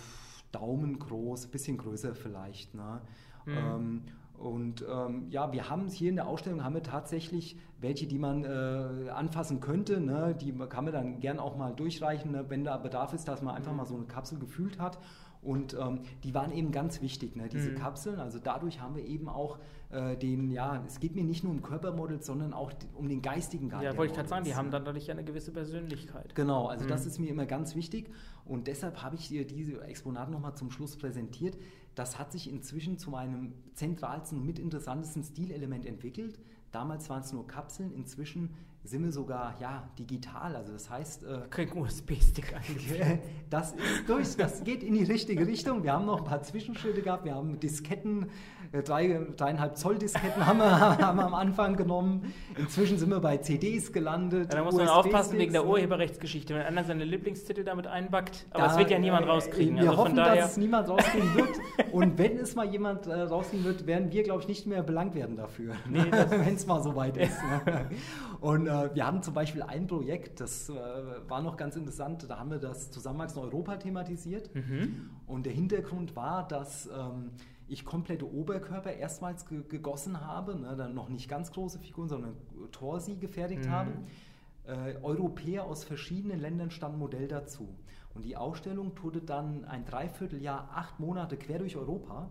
Daumen groß, bisschen größer vielleicht. Ne? Mhm. Ähm, und ähm, ja, wir haben es hier in der Ausstellung, haben wir tatsächlich welche, die man äh, anfassen könnte. Ne? Die kann man dann gern auch mal durchreichen, ne? wenn da Bedarf ist, dass man einfach mal so eine Kapsel gefühlt hat. Und ähm, die waren eben ganz wichtig, ne? diese mhm. Kapseln. Also dadurch haben wir eben auch äh, den, ja, es geht mir nicht nur um Körpermodels, sondern auch um den geistigen Guardian. Ja, wollte ich gerade sagen, die haben dann dadurch eine gewisse Persönlichkeit. Genau, also mhm. das ist mir immer ganz wichtig. Und deshalb habe ich dir diese Exponate nochmal zum Schluss präsentiert. Das hat sich inzwischen zu meinem zentralsten und mitinteressantesten Stilelement entwickelt. Damals waren es nur Kapseln, inzwischen sind wir sogar ja, digital. Also das heißt. Äh, Kein USB-Stick eigentlich. das ist durch, das geht in die richtige Richtung. Wir haben noch ein paar Zwischenschritte gehabt. Wir haben Disketten, drei, dreieinhalb Zoll Disketten haben wir, haben wir am Anfang genommen. Inzwischen sind wir bei CDs gelandet. Ja, da muss man aufpassen wegen der? Urheberrechtsgeschichte. Wenn einer seine Lieblingstitel damit einbackt. Aber es wird ja niemand äh, rauskriegen. Wir also hoffen, dass es niemand rauskriegen wird. Und wenn es mal jemand äh, rauskriegen wird, werden wir, glaube ich, nicht mehr belangt werden dafür. Nee, wenn es mal soweit ist. Ne? Und äh, wir hatten zum Beispiel ein Projekt, das äh, war noch ganz interessant, da haben wir das Zusammenwachsen Europa thematisiert. Mhm. Und der Hintergrund war, dass ähm, ich komplette Oberkörper erstmals ge gegossen habe, ne, dann noch nicht ganz große Figuren, sondern Torsi gefertigt mhm. habe. Äh, Europäer aus verschiedenen Ländern standen Modell dazu. Und die Ausstellung tourte dann ein Dreivierteljahr, acht Monate quer durch Europa.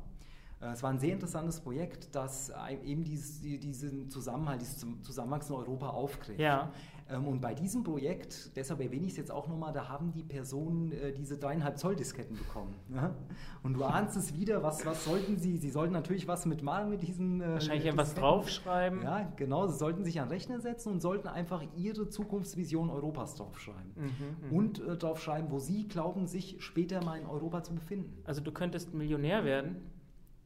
Äh, es war ein sehr interessantes Projekt, das eben dieses, diesen Zusammenhalt, dieses Zusammenwachsen Europa aufgreift. Ja. Ähm, und bei diesem Projekt, deshalb erwähne ich es jetzt auch nochmal, da haben die Personen äh, diese dreieinhalb Zoll Disketten bekommen. Und du ahnst es wieder, was, was sollten sie? Sie sollten natürlich was mitmalen mit diesen. Äh, Wahrscheinlich etwas draufschreiben. Ja, genau. Sie sollten sich an Rechner setzen und sollten einfach ihre Zukunftsvision Europas draufschreiben. Mhm, mhm. und äh, draufschreiben, wo sie glauben, sich später mal in Europa zu befinden. Also du könntest Millionär werden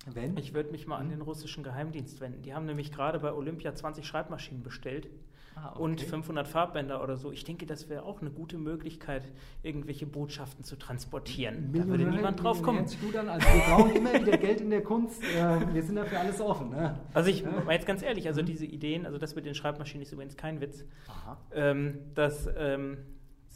wenn? Ich würde mich mal an hm? den russischen Geheimdienst wenden. Die haben nämlich gerade bei Olympia 20 Schreibmaschinen bestellt. Ah, okay. Und 500 Farbbänder oder so. Ich denke, das wäre auch eine gute Möglichkeit, irgendwelche Botschaften zu transportieren. Millionär, da würde niemand drauf kommen. An. Also wir brauchen immer wieder Geld in der Kunst. Äh, wir sind dafür alles offen. Ne? Also ich ja. jetzt ganz ehrlich, also hm? diese Ideen, also das mit den Schreibmaschinen ist übrigens kein Witz. Ähm, dass ähm,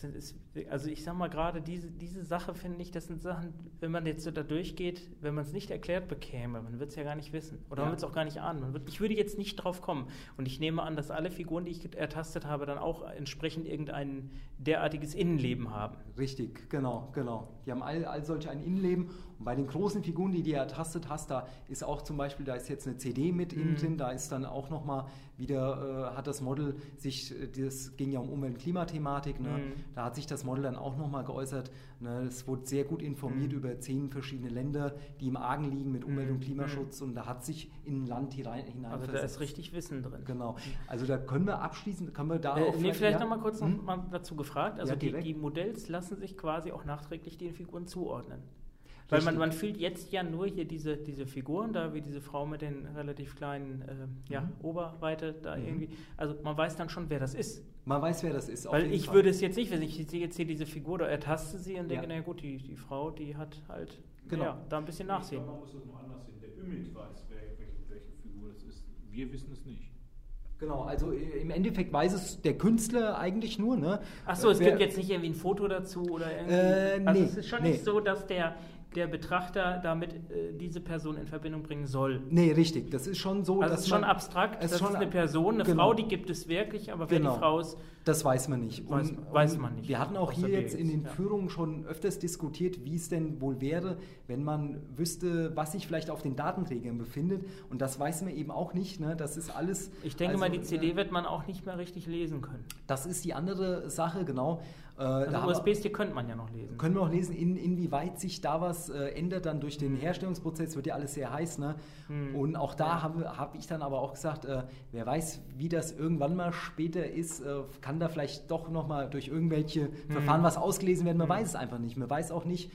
ist, also ich sag mal gerade diese, diese Sache finde ich, das sind Sachen, wenn man jetzt so da durchgeht, wenn man es nicht erklärt bekäme, man wird es ja gar nicht wissen oder ja. man wird es auch gar nicht ahnen. Wird, ich würde jetzt nicht drauf kommen und ich nehme an, dass alle Figuren, die ich ertastet habe, dann auch entsprechend irgendein derartiges Innenleben haben. Richtig, genau, genau. Die haben all, all solche ein Innenleben und bei den großen Figuren, die du ertastet hast, da ist auch zum Beispiel, da ist jetzt eine CD mit mhm. innen drin, da ist dann auch nochmal wieder, äh, hat das Model sich, das ging ja um Umwelt- und Klimathematik, ne? Mhm. da hat sich das Model dann auch nochmal geäußert, ne? es wurde sehr gut informiert mhm. über zehn verschiedene Länder, die im Argen liegen mit Umwelt- und mhm. Klimaschutz und da hat sich in ein Land hinein, hinein Also da ist richtig Wissen drin. Genau, also da können wir abschließend, können wir da äh, auch... Nee, vielleicht, vielleicht ja? nochmal kurz noch hm? mal dazu gefragt, also ja, die, die Modells lassen sich quasi auch nachträglich den Figuren zuordnen. Weil man, man fühlt jetzt ja nur hier diese, diese Figuren da, wie diese Frau mit den relativ kleinen äh, ja, mhm. Oberweite da mhm. irgendwie. Also man weiß dann schon, wer das ist. Man weiß, wer das ist. Weil ich Fall. würde es jetzt nicht, wenn ich sehe jetzt hier diese Figur, da ertaste sie und denke, ja. na gut, die, die Frau, die hat halt genau. ja, da ein bisschen nachsehen. Glaube, man muss es noch anders sehen. Der Ümit weiß, wer, welche, welche Figur das ist. Wir wissen es nicht. Genau, also äh, im Endeffekt weiß es der Künstler eigentlich nur. Ne? Achso, es Wer, gibt jetzt nicht irgendwie ein Foto dazu oder irgendwie. Äh, also es ist schon nee. nicht so, dass der der Betrachter damit äh, diese Person in Verbindung bringen soll. Nee, richtig. Das ist schon so. Also es ist schon abstrakt. Das ist eine Person, eine genau. Frau, die gibt es wirklich, aber wer genau. die Frau ist. Das weiß man nicht. Weiß, und, weiß man nicht. Wir hatten auch hier jetzt in den ja. Führungen schon öfters diskutiert, wie es denn wohl wäre, wenn man wüsste, was sich vielleicht auf den Datenträgern befindet. Und das weiß man eben auch nicht. Ne? Das ist alles. Ich denke also, mal, die CD äh, wird man auch nicht mehr richtig lesen können. Das ist die andere Sache, genau. Äh, also USB-Stick könnte man ja noch lesen. Können wir auch lesen, in, inwieweit sich da was äh, ändert dann durch den. Herstellungsprozess, wird ja alles sehr heiß. Ne? Hm. Und auch da ja. habe hab ich dann aber auch gesagt, äh, wer weiß, wie das irgendwann mal später ist, äh, kann da vielleicht doch nochmal durch irgendwelche hm. Verfahren was ausgelesen werden. Man hm. weiß es einfach nicht. Man weiß auch nicht,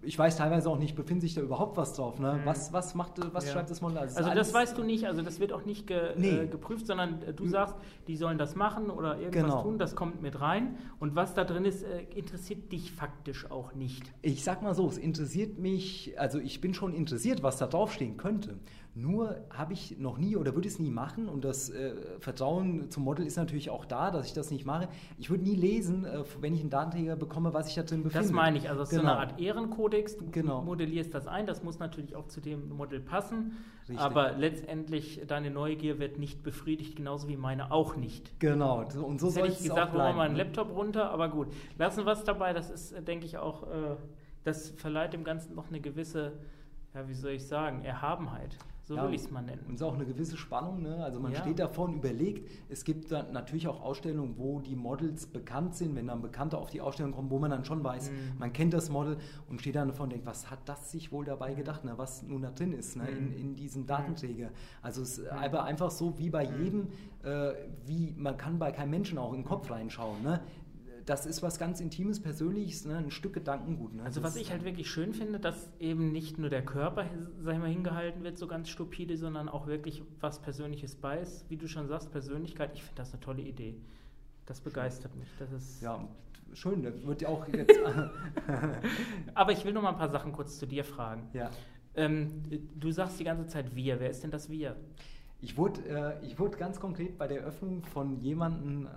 ich weiß teilweise auch nicht, befindet sich da überhaupt was drauf? Ne? Mhm. Was, was, macht, was ja. schreibt das Modell? Also, also das weißt du nicht, also das wird auch nicht ge, nee. äh, geprüft, sondern äh, du sagst, die sollen das machen oder irgendwas genau. tun, das kommt mit rein. Und was da drin ist, äh, interessiert dich faktisch auch nicht. Ich sag mal so, es interessiert mich, also ich bin schon interessiert, was da draufstehen könnte. Nur habe ich noch nie oder würde es nie machen und das äh, Vertrauen zum Model ist natürlich auch da, dass ich das nicht mache. Ich würde nie lesen, äh, wenn ich einen Datenträger bekomme, was ich da drin befinde. Das meine ich, also es ist Genau. so eine Art Ehrenkodex. Du Genau. modellierst das ein, das muss natürlich auch zu dem Modell passen, Richtig. aber letztendlich deine Neugier wird nicht befriedigt, genauso wie meine auch nicht. Genau, und so soll hätte ich gesagt, bleiben. mal einen ne? Laptop runter, aber gut. Lassen wir es dabei, das ist, äh, denke ich, auch, äh, das verleiht dem Ganzen noch eine gewisse, ja, wie soll ich sagen, Erhabenheit. So Ja, will ich es mal nennen. Und es ist auch eine gewisse Spannung. Ne? Also man Ja. steht davor und überlegt. Es gibt dann natürlich auch Ausstellungen, wo die Models bekannt sind, wenn dann Bekannte auf die Ausstellung kommen, wo man dann schon weiß, Mhm. man kennt das Model und steht dann davor und denkt, was hat das sich wohl dabei gedacht, ne? was nun da drin ist, ne? in, Mhm. in diesem Datenträger. Also es ist aber einfach so wie bei Mhm. jedem, äh, wie man kann bei keinem Menschen auch in den Kopf reinschauen. Ne? Das ist was ganz Intimes, Persönliches, ne? ein Stück Gedankengut. Ne? Also Das was ich halt wirklich schön finde, dass eben nicht nur der Körper, sag ich mal, hingehalten wird, so ganz stupide, sondern auch wirklich was Persönliches bei ist. Wie du schon sagst, Persönlichkeit, ich finde das eine tolle Idee. Das begeistert mich. Das ist Ja, schön, das wird ja auch jetzt... Aber ich will noch mal ein paar Sachen kurz zu dir fragen. ja. Ähm, du sagst die ganze Zeit wir. Wer ist denn das wir? Ich wurde, äh, ich wurde ganz konkret bei der Öffnung von jemandem, äh,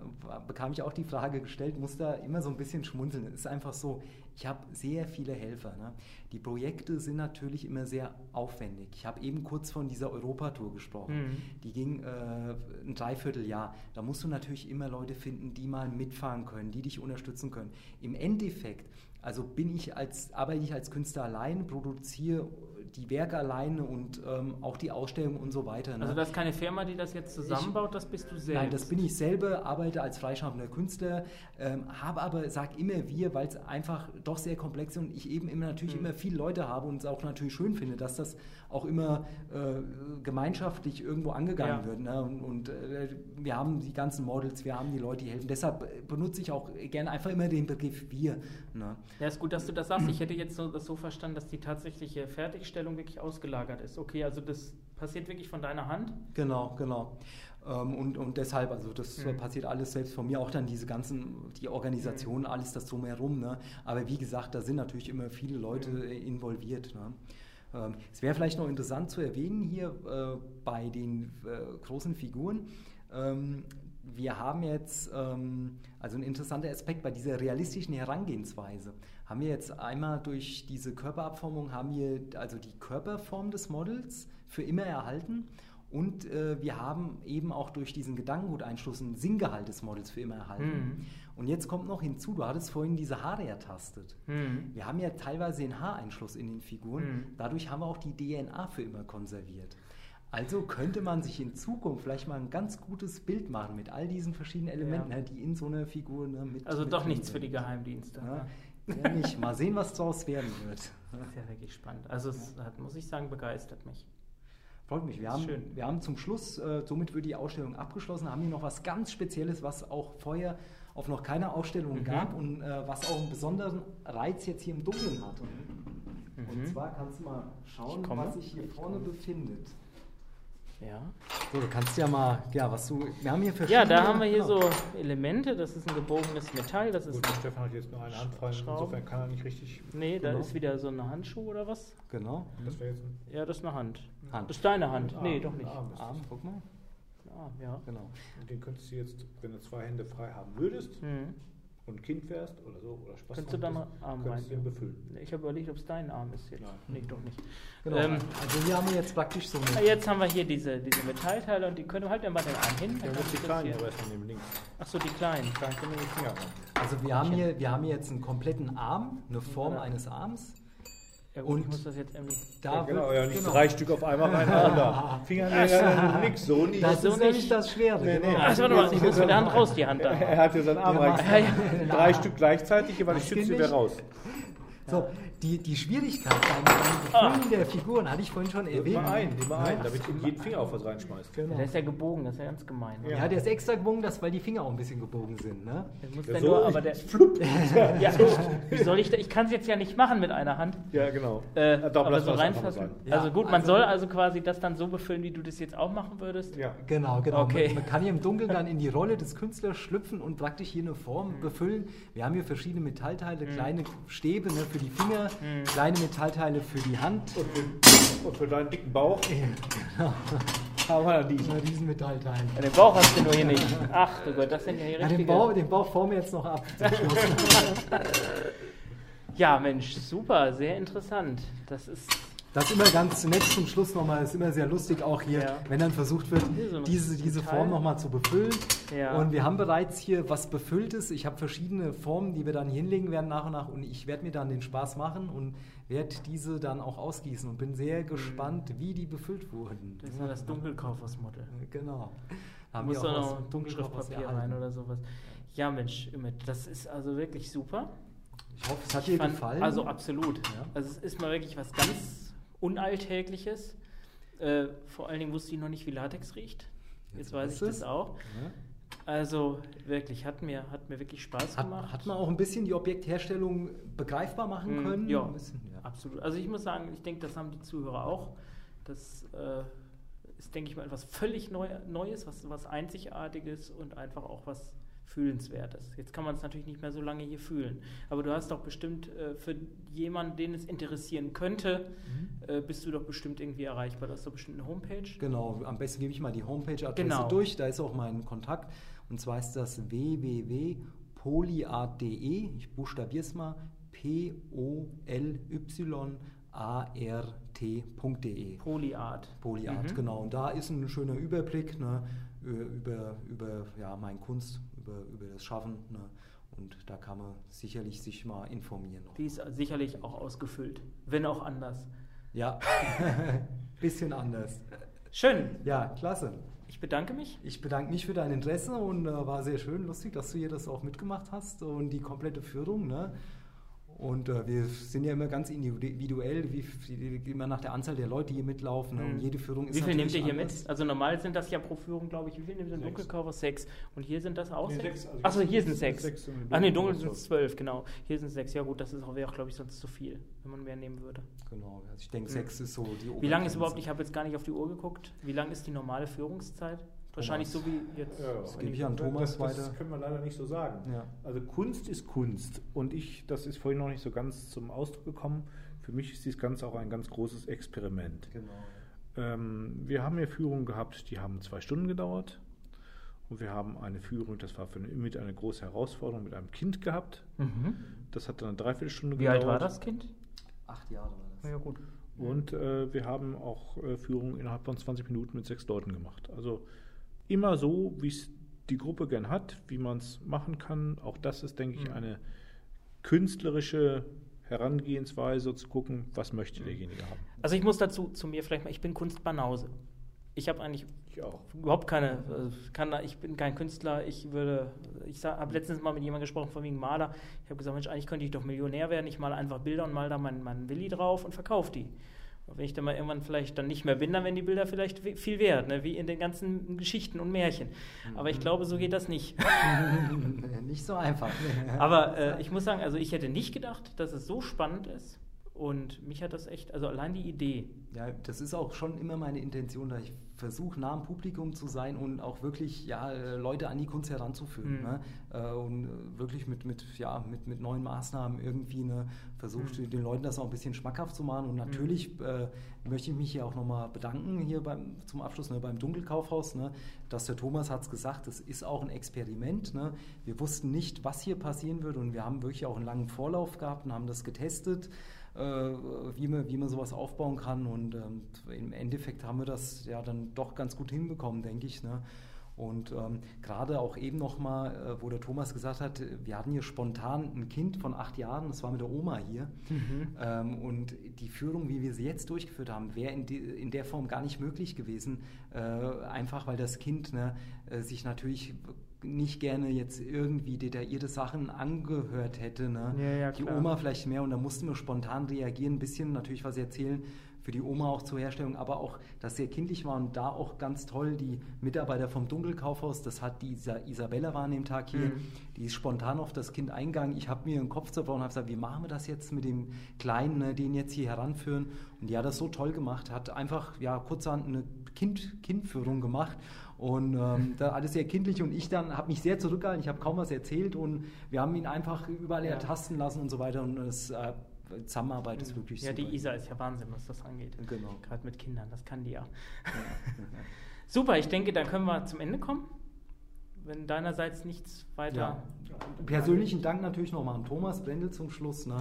bekam ich auch die Frage gestellt, muss da immer so ein bisschen schmunzeln. Es ist einfach so, ich habe sehr viele Helfer. Ne? Die Projekte sind natürlich immer sehr aufwendig. Ich habe eben kurz von dieser Europatour gesprochen. Mhm. Die ging äh, ein Dreivierteljahr. Da musst du natürlich immer Leute finden, die mal mitfahren können, die dich unterstützen können. Im Endeffekt, also bin ich als, arbeite ich als Künstler allein, produziere die Werke alleine und ähm, auch die Ausstellung und so weiter. Ne? Also das ist keine Firma, die das jetzt zusammenbaut, das bist du selbst. Nein, das bin ich selber, arbeite als freischaffender Künstler, ähm, habe aber, sag immer wir, weil es einfach doch sehr komplex ist und ich eben immer natürlich Mhm. immer viele Leute habe und es auch natürlich schön finde, dass das auch immer äh, gemeinschaftlich irgendwo angegangen Ja. wird. Ne? Und, und äh, wir haben die ganzen Models, wir haben die Leute, die helfen. Deshalb äh, benutze ich auch gerne einfach immer den Begriff wir. Ne? Ja, ist gut, dass du das sagst. Ich hätte jetzt so, das so verstanden, dass die tatsächliche Fertigstellung wirklich ausgelagert ist. Okay, also das passiert wirklich von deiner Hand. Genau, genau. Ähm, und, und deshalb, also das Mhm. passiert alles selbst von mir, auch dann diese ganzen, die Organisation, alles das drumherum. Ne? Aber wie gesagt, da sind natürlich immer viele Leute Mhm. äh, involviert. Ne? Ähm, es wäre vielleicht noch interessant zu erwähnen hier äh, bei den äh, großen Figuren. Ähm, wir haben jetzt, ähm, also ein interessanter Aspekt bei dieser realistischen Herangehensweise, haben wir jetzt einmal durch diese Körperabformung, haben wir also die Körperform des Models für immer erhalten und äh, wir haben eben auch durch diesen Gedankenguteinschluss einen Sinngehalt des Models für immer erhalten. Mhm. Und jetzt kommt noch hinzu, du hattest vorhin diese Haare ertastet. Hm. Wir haben ja teilweise den Haareinschluss in den Figuren. Mhm. Dadurch haben wir auch die DNA für immer konserviert. Also könnte man sich in Zukunft vielleicht mal ein ganz gutes Bild machen mit all diesen verschiedenen Elementen, Ja. ne, die in so einer Figur ne, mit. Also mit doch nichts für sind. die Geheimdienste. Ja, ne? Ja, nicht. Mal sehen, was daraus werden wird. Das ist ja wirklich spannend. Also es hat, muss ich sagen, begeistert mich. Freut mich. Wir haben, schön. wir haben zum Schluss, äh, somit wird die Ausstellung abgeschlossen, haben hier noch was ganz Spezielles, was auch vorher auf noch keiner Ausstellung Mhm. gab und äh, was auch einen besonderen Reiz jetzt hier im Dunkeln hat. Und Mhm. zwar kannst du mal schauen, Ich was sich hier Ich vorne komme. befindet. Ja. So, du kannst ja mal, ja, was du, wir haben hier Ja, verschiedene... da haben wir hier genau. so Elemente. Das ist ein gebogenes Metall. Das ist Gut, der Stefan hat jetzt nur eine Handfallen, Schrauben. insofern kann er nicht richtig. Nee, da Genau. ist wieder so eine Handschuh oder was? Genau. Das wäre jetzt ein Ja, das ist eine Hand. Hand. Das ist deine Hand. Arm. Nee, doch nicht. Arm. Arm, guck mal. Ah, ja. Genau. Und den könntest du jetzt, wenn du zwei Hände frei haben würdest Hm. Und ein Kind wärst oder so, oder Spaß Könntest du dann hast, Arm könntest rein? befüllen. Ich habe überlegt, ob es dein Arm ist jetzt. Nein. Nee, doch nicht. genau. Ähm, also hier haben wir jetzt praktisch so Ah, eine... Jetzt haben wir hier diese, diese Metallteile und die können halt mal den Arm hin. Ja, die kleinen aber erstmal nehmen links. Ach so, die kleinen. Die kleinen können wir nicht Finger rein. Also wir haben, hier, wir haben hier jetzt einen kompletten Arm, eine Form Ja. eines Arms. Ja, gut, Und ich muss das jetzt irgendwie. Da ja, genau, ja, nicht genau. drei Stück auf einmal rein. Oder Finger, nix, so nicht. Das so ist nämlich nicht. das Schwere. Nee, nee. genau. Ach, warte mal, ich muss mit der Hand raus, die Hand da. Er hat ja seinen Arm rein. Ja, ja. Drei Stück gleichzeitig, weil ich Das schütze geht wieder raus. So, die, die Schwierigkeit beim, Befüllen der Figuren hatte ich vorhin schon Nimm erwähnt. mal ein, nimm mal ein, damit du jeden Finger auf was reinschmeißt. Genau. Der ist ja gebogen, das ist ja ganz gemein. Ja, der ist extra gebogen, dass, weil die Finger auch ein bisschen gebogen sind. Ne? Der muss Ja, dann so, nur, aber ich- der. Flupp. Ja, wie soll ich da, ich kann es jetzt ja nicht machen mit einer Hand. Ja, genau. Äh, Ja, doch, aber lass so das reinfassen. Ja, also gut, man also- soll also quasi das dann so befüllen, wie du das jetzt auch machen würdest. Ja. Genau, genau. Okay. Man, man kann hier im Dunkeln dann in die Rolle des Künstlers schlüpfen und praktisch hier eine Form Mhm. befüllen. Wir haben hier verschiedene Metallteile, kleine Stäbe ne, für die Finger, kleine Metallteile für die Hand. Und für, und für deinen dicken Bauch. Aber die. Nur diesen Metallteilen. Ja, den Bauch hast du nur hier nicht. Ach du Gott, das sind ja die Ja, richtigen. den, Bauch, den Bauch formen wir jetzt noch ab. Ja, Mensch, super, sehr interessant. Das ist Das ist immer ganz nett zum Schluss nochmal, ist immer sehr lustig auch hier, Ja. wenn dann versucht wird, diese, diese. Form nochmal zu befüllen. Ja. Und wir haben bereits hier was Befülltes. Ich habe verschiedene Formen, die wir dann hier hinlegen werden nach und nach. Und ich werde mir dann den Spaß machen und werde diese dann auch ausgießen und bin sehr gespannt, wie die befüllt wurden. das, ist ja das Dunkelkaufhausmodell. Genau. Da Haben muss wir da auch noch was ein Dunkelkaufhaus Schriftpapier erhalten. rein oder sowas. Ja, Mensch, Ümit, das ist also wirklich super. Ich hoffe, es hat Ich dir fand- gefallen. Also absolut. Ja. Also es ist mal wirklich was ganz Unalltägliches. Äh, vor allen Dingen wusste ich noch nicht, wie Latex riecht. Jetzt, Jetzt weiß ich das auch. Ja. Also wirklich, hat mir, hat mir wirklich Spaß gemacht. hat man auch ein bisschen die Objektherstellung begreifbar machen Mm, können? ja. Bisschen, ja. Absolut. Also ich muss sagen, ich denke, das haben die Zuhörer auch. Das äh, ist, denke ich mal, etwas völlig Neu Neues, was, was Einzigartiges und einfach auch was Fühlenswertes. Jetzt kann man es natürlich nicht mehr so lange hier fühlen. Aber du hast doch bestimmt äh, für jemanden, den es interessieren könnte, äh, bist du doch bestimmt irgendwie erreichbar. Du hast doch bestimmt eine Homepage. Genau, am besten gebe ich mal die Homepage-Adresse Genau. durch, da ist auch mein Kontakt. Und zwar ist das www.polyart.de. Ich buchstabiere es mal: P-O-L-Y-A-R-T.de. Polyart. Polyart, Mhm. genau. Und da ist ein schöner Überblick ne, über, über ja, meine Kunst, über, über das Schaffen. Ne, und da kann man sicherlich sich mal informieren. Die ist sicherlich auch ausgefüllt, wenn auch anders. Ja, bisschen anders. Schön. Ja, klasse. Ich bedanke mich. Ich bedanke mich für dein Interesse und äh, war sehr schön, lustig, dass du hier das auch mitgemacht hast und die komplette Führung. Ne? Und äh, wir sind ja immer ganz individuell, wie, wie immer nach der Anzahl der Leute, die hier mitlaufen. Ne? Und jede Führung ist Wie viel nehmt ihr hier anders. mit? Also normal sind das ja pro Führung, glaube ich, wie viel nehmt ihr im Sechs. Dunkelkauf? Sechs. Und hier sind das auch Nee, sechs? sechs, also Achso, hier sind sechs. sechs Ach nee, Dunkelkauf dunkel sind zwölf. es zwölf, genau. Hier sind sechs. Ja gut, das ist auch, wäre auch, glaube ich, sonst zu viel, wenn man mehr nehmen würde. Genau, also ich denke, Hm. sechs ist so die Wie lange ist überhaupt, ich habe jetzt gar nicht auf die Uhr geguckt, wie lang ist die normale Führungszeit? Wahrscheinlich so wie jetzt. Das gebe ich an Thomas das, weiter. Das können wir leider nicht so sagen. Ja. Also Kunst ist Kunst. Und ich, das ist vorhin noch nicht so ganz zum Ausdruck gekommen, für mich ist dies Ganze auch ein ganz großes Experiment. Genau. Ähm, wir haben ja Führungen gehabt, die haben zwei Stunden gedauert. Und wir haben eine Führung, das war für eine, mit eine große Herausforderung mit einem Kind gehabt. Mhm. Das hat dann eine Dreiviertelstunde Wie gedauert. alt war das Kind? Acht Jahre war das. Ja gut. Und äh, wir haben auch äh, Führungen innerhalb von 20 Minuten mit sechs Leuten gemacht. Also immer so, wie es die Gruppe gern hat, wie man es machen kann. Auch das ist, denke ich, Mhm. eine künstlerische Herangehensweise, zu gucken, was möchte derjenige haben. Also ich muss dazu zu mir vielleicht mal, ich bin Kunstbanause. Ich habe eigentlich Ich überhaupt keine, äh, kann, ich bin kein Künstler, ich würde, ich habe letztens mal mit jemandem gesprochen, von wegen Maler, ich habe gesagt, Mensch, eigentlich könnte ich doch Millionär werden, ich male einfach Bilder und male da meinen mein Willi drauf und verkaufe die. Wenn ich dann mal irgendwann vielleicht dann nicht mehr bin, dann werden die Bilder vielleicht viel wert, ne? wie in den ganzen Geschichten und Märchen. Aber ich glaube, so geht das nicht. Nicht so einfach. Aber äh, ich muss sagen, also ich hätte nicht gedacht, dass es so spannend ist. Und mich hat das echt, also allein die Idee. Ja, das ist auch schon immer meine Intention, da ich versuche, nah am Publikum zu sein und auch wirklich ja, Leute an die Kunst heranzuführen. Mhm. Ne? Äh, Und wirklich mit, mit, ja, mit, mit neuen Maßnahmen irgendwie ne, versucht, Mhm. den Leuten das auch ein bisschen schmackhaft zu machen. Und natürlich äh, möchte ich mich hier auch nochmal bedanken, hier beim, zum Abschluss ne, beim Dunkelkaufhaus, ne, dass der Thomas hat es gesagt, das ist auch ein Experiment. Ne? Wir wussten nicht, was hier passieren wird und wir haben wirklich auch einen langen Vorlauf gehabt und haben das getestet wie, man, wie man sowas aufbauen kann. Und ähm, im Endeffekt haben wir das ja dann doch ganz gut hinbekommen, denke ich. Ne? Und ähm, gerade auch eben nochmal, äh, wo der Thomas gesagt hat, wir hatten hier spontan ein Kind von acht Jahren, das war mit der Oma hier. Ähm, und die Führung, wie wir sie jetzt durchgeführt haben, wäre in, in der Form gar nicht möglich gewesen. Äh, einfach weil das Kind ne, äh, sich natürlich nicht gerne jetzt irgendwie detaillierte Sachen angehört hätte. Ne? Ja, ja, die. Oma vielleicht mehr und da mussten wir spontan reagieren, ein bisschen natürlich was erzählen für die Oma auch zur Herstellung, aber auch, dass sehr kindlich war und da auch ganz toll die Mitarbeiter vom Dunkelkaufhaus, das hat die Isa Isabella war an dem Tag hier, Mhm. die ist spontan auf das Kind eingegangen. Ich habe mir den Kopf zerbrochen und habe gesagt, wie machen wir das jetzt mit dem Kleinen, ne, den jetzt hier heranführen? Und die hat das so toll gemacht, hat einfach ja kurzerhand eine kind Kindführung gemacht und ähm, da alles sehr kindlich und ich dann habe mich sehr zurückgehalten, ich habe kaum was erzählt und wir haben ihn einfach überall Ja. ertasten lassen und so weiter und es äh, Zusammenarbeit ist wirklich Ja, super. die Isa ist ja Wahnsinn, was das angeht. Genau. Gerade mit Kindern, das kann die ja. Super, ich denke, da können wir zum Ende kommen. Wenn deinerseits nichts weiter. Ja. Persönlichen Dank natürlich nochmal an Thomas Blendel zum Schluss. Ne?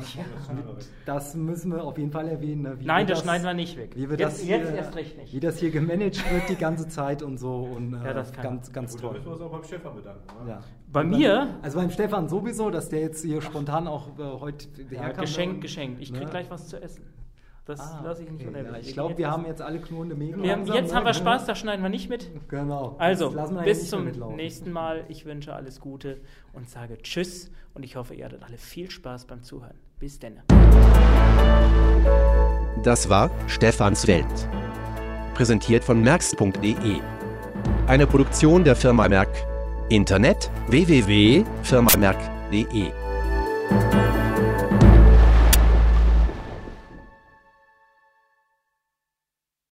Das müssen wir auf jeden Fall erwähnen. Ne? Wie Nein, wir das, schneiden wir nicht weg. Wie wir jetzt, das jetzt hier, erst recht nicht. Wie das hier gemanagt wird die ganze Zeit und so. Und, äh, Ja, das kann- ganz, ganz Gut, da toll. müssen wir uns auch beim Stefan bedanken. Oder? Ja. Bei Und mir- Beim, also beim Stefan sowieso, dass der jetzt hier spontan auch äh, heute Ja, herkam. geschenkt, geschenkt. Ich krieg ne? gleich was zu essen. Das Ah, lasse ich nicht okay. unerwähnt. ja, Ich glaube, wir essen. haben jetzt alle knurrende Mägen. Wir haben, jetzt ne? haben wir Spaß, da schneiden wir nicht mit. Genau. Also, bis zum nächsten Mal. Ich wünsche alles Gute und sage Tschüss. Und ich hoffe, ihr hattet alle viel Spaß beim Zuhören. Bis denn. Das war Stefans Welt. Präsentiert von merx.de. Eine Produktion der Firma Merck. Internet www.firmamerk.de.